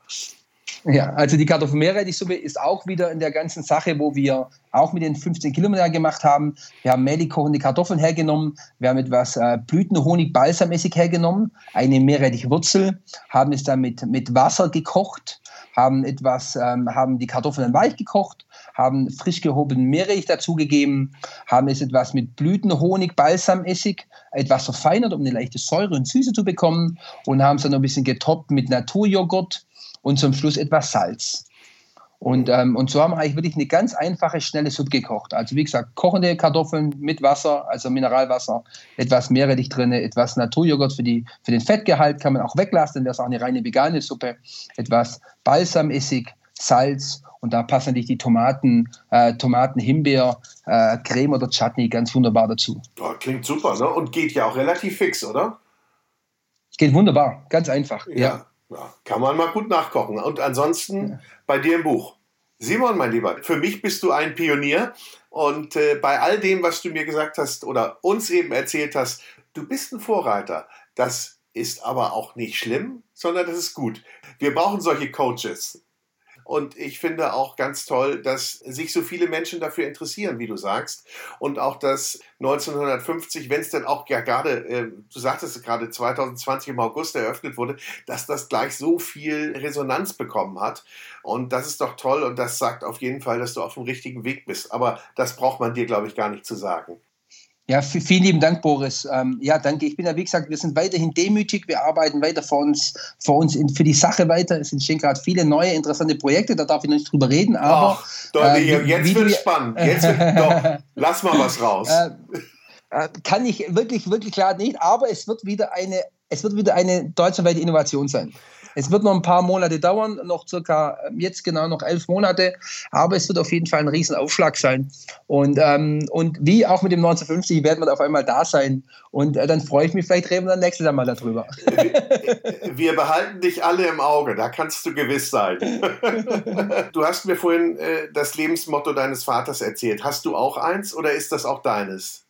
Ja, also die Kartoffelmeerrettichsuppe ist auch wieder in der ganzen Sache, wo wir auch mit den 15 Kilometern gemacht haben. Wir haben mehlig kochende Kartoffeln hergenommen, wir haben etwas äh, Blütenhonig, Balsamessig hergenommen, eine Meerrettichwurzel, haben es dann mit, mit Wasser gekocht, haben etwas, ähm, haben die Kartoffeln weich gekocht, haben frisch gehobenen Meerrettich dazugegeben, haben es etwas mit Blütenhonig, Balsamessig, etwas verfeinert, um eine leichte Säure und Süße zu bekommen und haben es dann noch ein bisschen getoppt mit Naturjoghurt und zum Schluss etwas Salz. Und, ähm, und so haben wir eigentlich wirklich eine ganz einfache, schnelle Suppe gekocht. Also wie gesagt, kochende Kartoffeln mit Wasser, also Mineralwasser, etwas Meerrettich drin, etwas Naturjoghurt für, die, für den Fettgehalt kann man auch weglassen, wäre es auch eine reine vegane Suppe, etwas Balsamessig, Salz und da passen natürlich die Tomaten, äh, Tomaten, Himbeer, äh, Creme oder Chutney ganz wunderbar dazu. Oh, klingt super, ne? Und geht ja auch relativ fix, oder? Geht wunderbar, ganz einfach. ja. ja. Ja, kann man mal gut nachkochen. Und ansonsten ja. bei dir im Buch. Simon, mein Lieber, für mich bist du ein Pionier und äh, bei all dem, was du mir gesagt hast oder uns eben erzählt hast, du bist ein Vorreiter. Das ist aber auch nicht schlimm, sondern das ist gut. Wir brauchen solche Coaches. Und ich finde auch ganz toll, dass sich so viele Menschen dafür interessieren, wie du sagst. Und auch, dass 1950, wenn es denn auch ja gerade, äh, du sagtest es gerade, 2020 im August eröffnet wurde, dass das gleich so viel Resonanz bekommen hat. Und das ist doch toll und das sagt auf jeden Fall, dass du auf dem richtigen Weg bist. Aber das braucht man dir, glaube ich, gar nicht zu sagen. Ja, vielen lieben Dank, Boris. Ähm, ja, danke. Ich bin ja, wie gesagt, wir sind weiterhin demütig. Wir arbeiten weiter vor uns, vor uns in, für die Sache weiter. Es entstehen gerade viele neue, interessante Projekte. Da darf ich noch nicht drüber reden. Aber Ach, Leute, äh, jetzt wird es spannend. Jetzt wird, doch, lass mal was raus. Äh, äh, kann ich wirklich, wirklich klar nicht. Aber es wird wieder eine, es wird wieder eine deutschlandweite Innovation sein. Es wird noch ein paar Monate dauern, noch circa ähm, jetzt genau noch elf Monate, aber es wird auf jeden Fall ein Riesenaufschlag sein. Und, ähm, und wie auch mit dem 1950 werden wir auf einmal da sein. Und äh, dann freue ich mich, vielleicht reden wir dann nächstes Mal darüber. Wir behalten dich alle im Auge, da kannst du gewiss sein. Du hast mir vorhin äh, das Lebensmotto deines Vaters erzählt. Hast du auch eins oder ist das auch deines?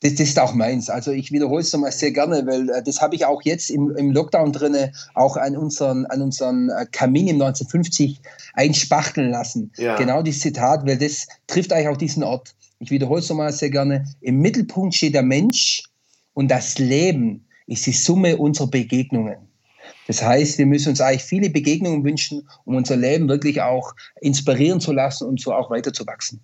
Das, das, ist auch meins. Also ich wiederhole es nochmal sehr gerne, weil äh, das habe ich auch jetzt im, im Lockdown drinne auch an unseren, an unseren äh, Kamin im 1950 einspachteln lassen. Ja. Genau dieses Zitat, weil das trifft eigentlich auch diesen Ort. Ich wiederhole es nochmal sehr gerne. Im Mittelpunkt steht der Mensch und das Leben ist die Summe unserer Begegnungen. Das heißt, wir müssen uns eigentlich viele Begegnungen wünschen, um unser Leben wirklich auch inspirieren zu lassen und so auch weiterzuwachsen.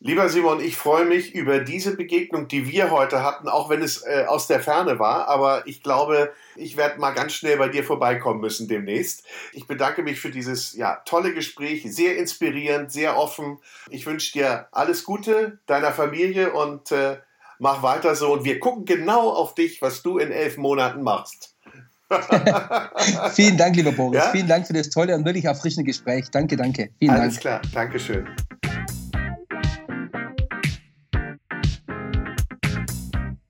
Lieber Simon, ich freue mich über diese Begegnung, die wir heute hatten, auch wenn es äh, aus der Ferne war. Aber ich glaube, ich werde mal ganz schnell bei dir vorbeikommen müssen demnächst. Ich bedanke mich für dieses ja, tolle Gespräch, sehr inspirierend, sehr offen. Ich wünsche dir alles Gute, deiner Familie und äh, mach weiter so. Und wir gucken genau auf dich, was du in elf Monaten machst. Vielen Dank, lieber Boris. Ja? Vielen Dank für das tolle und wirklich erfrischende Gespräch. Danke, danke. Vielen alles Dank. klar. Dankeschön.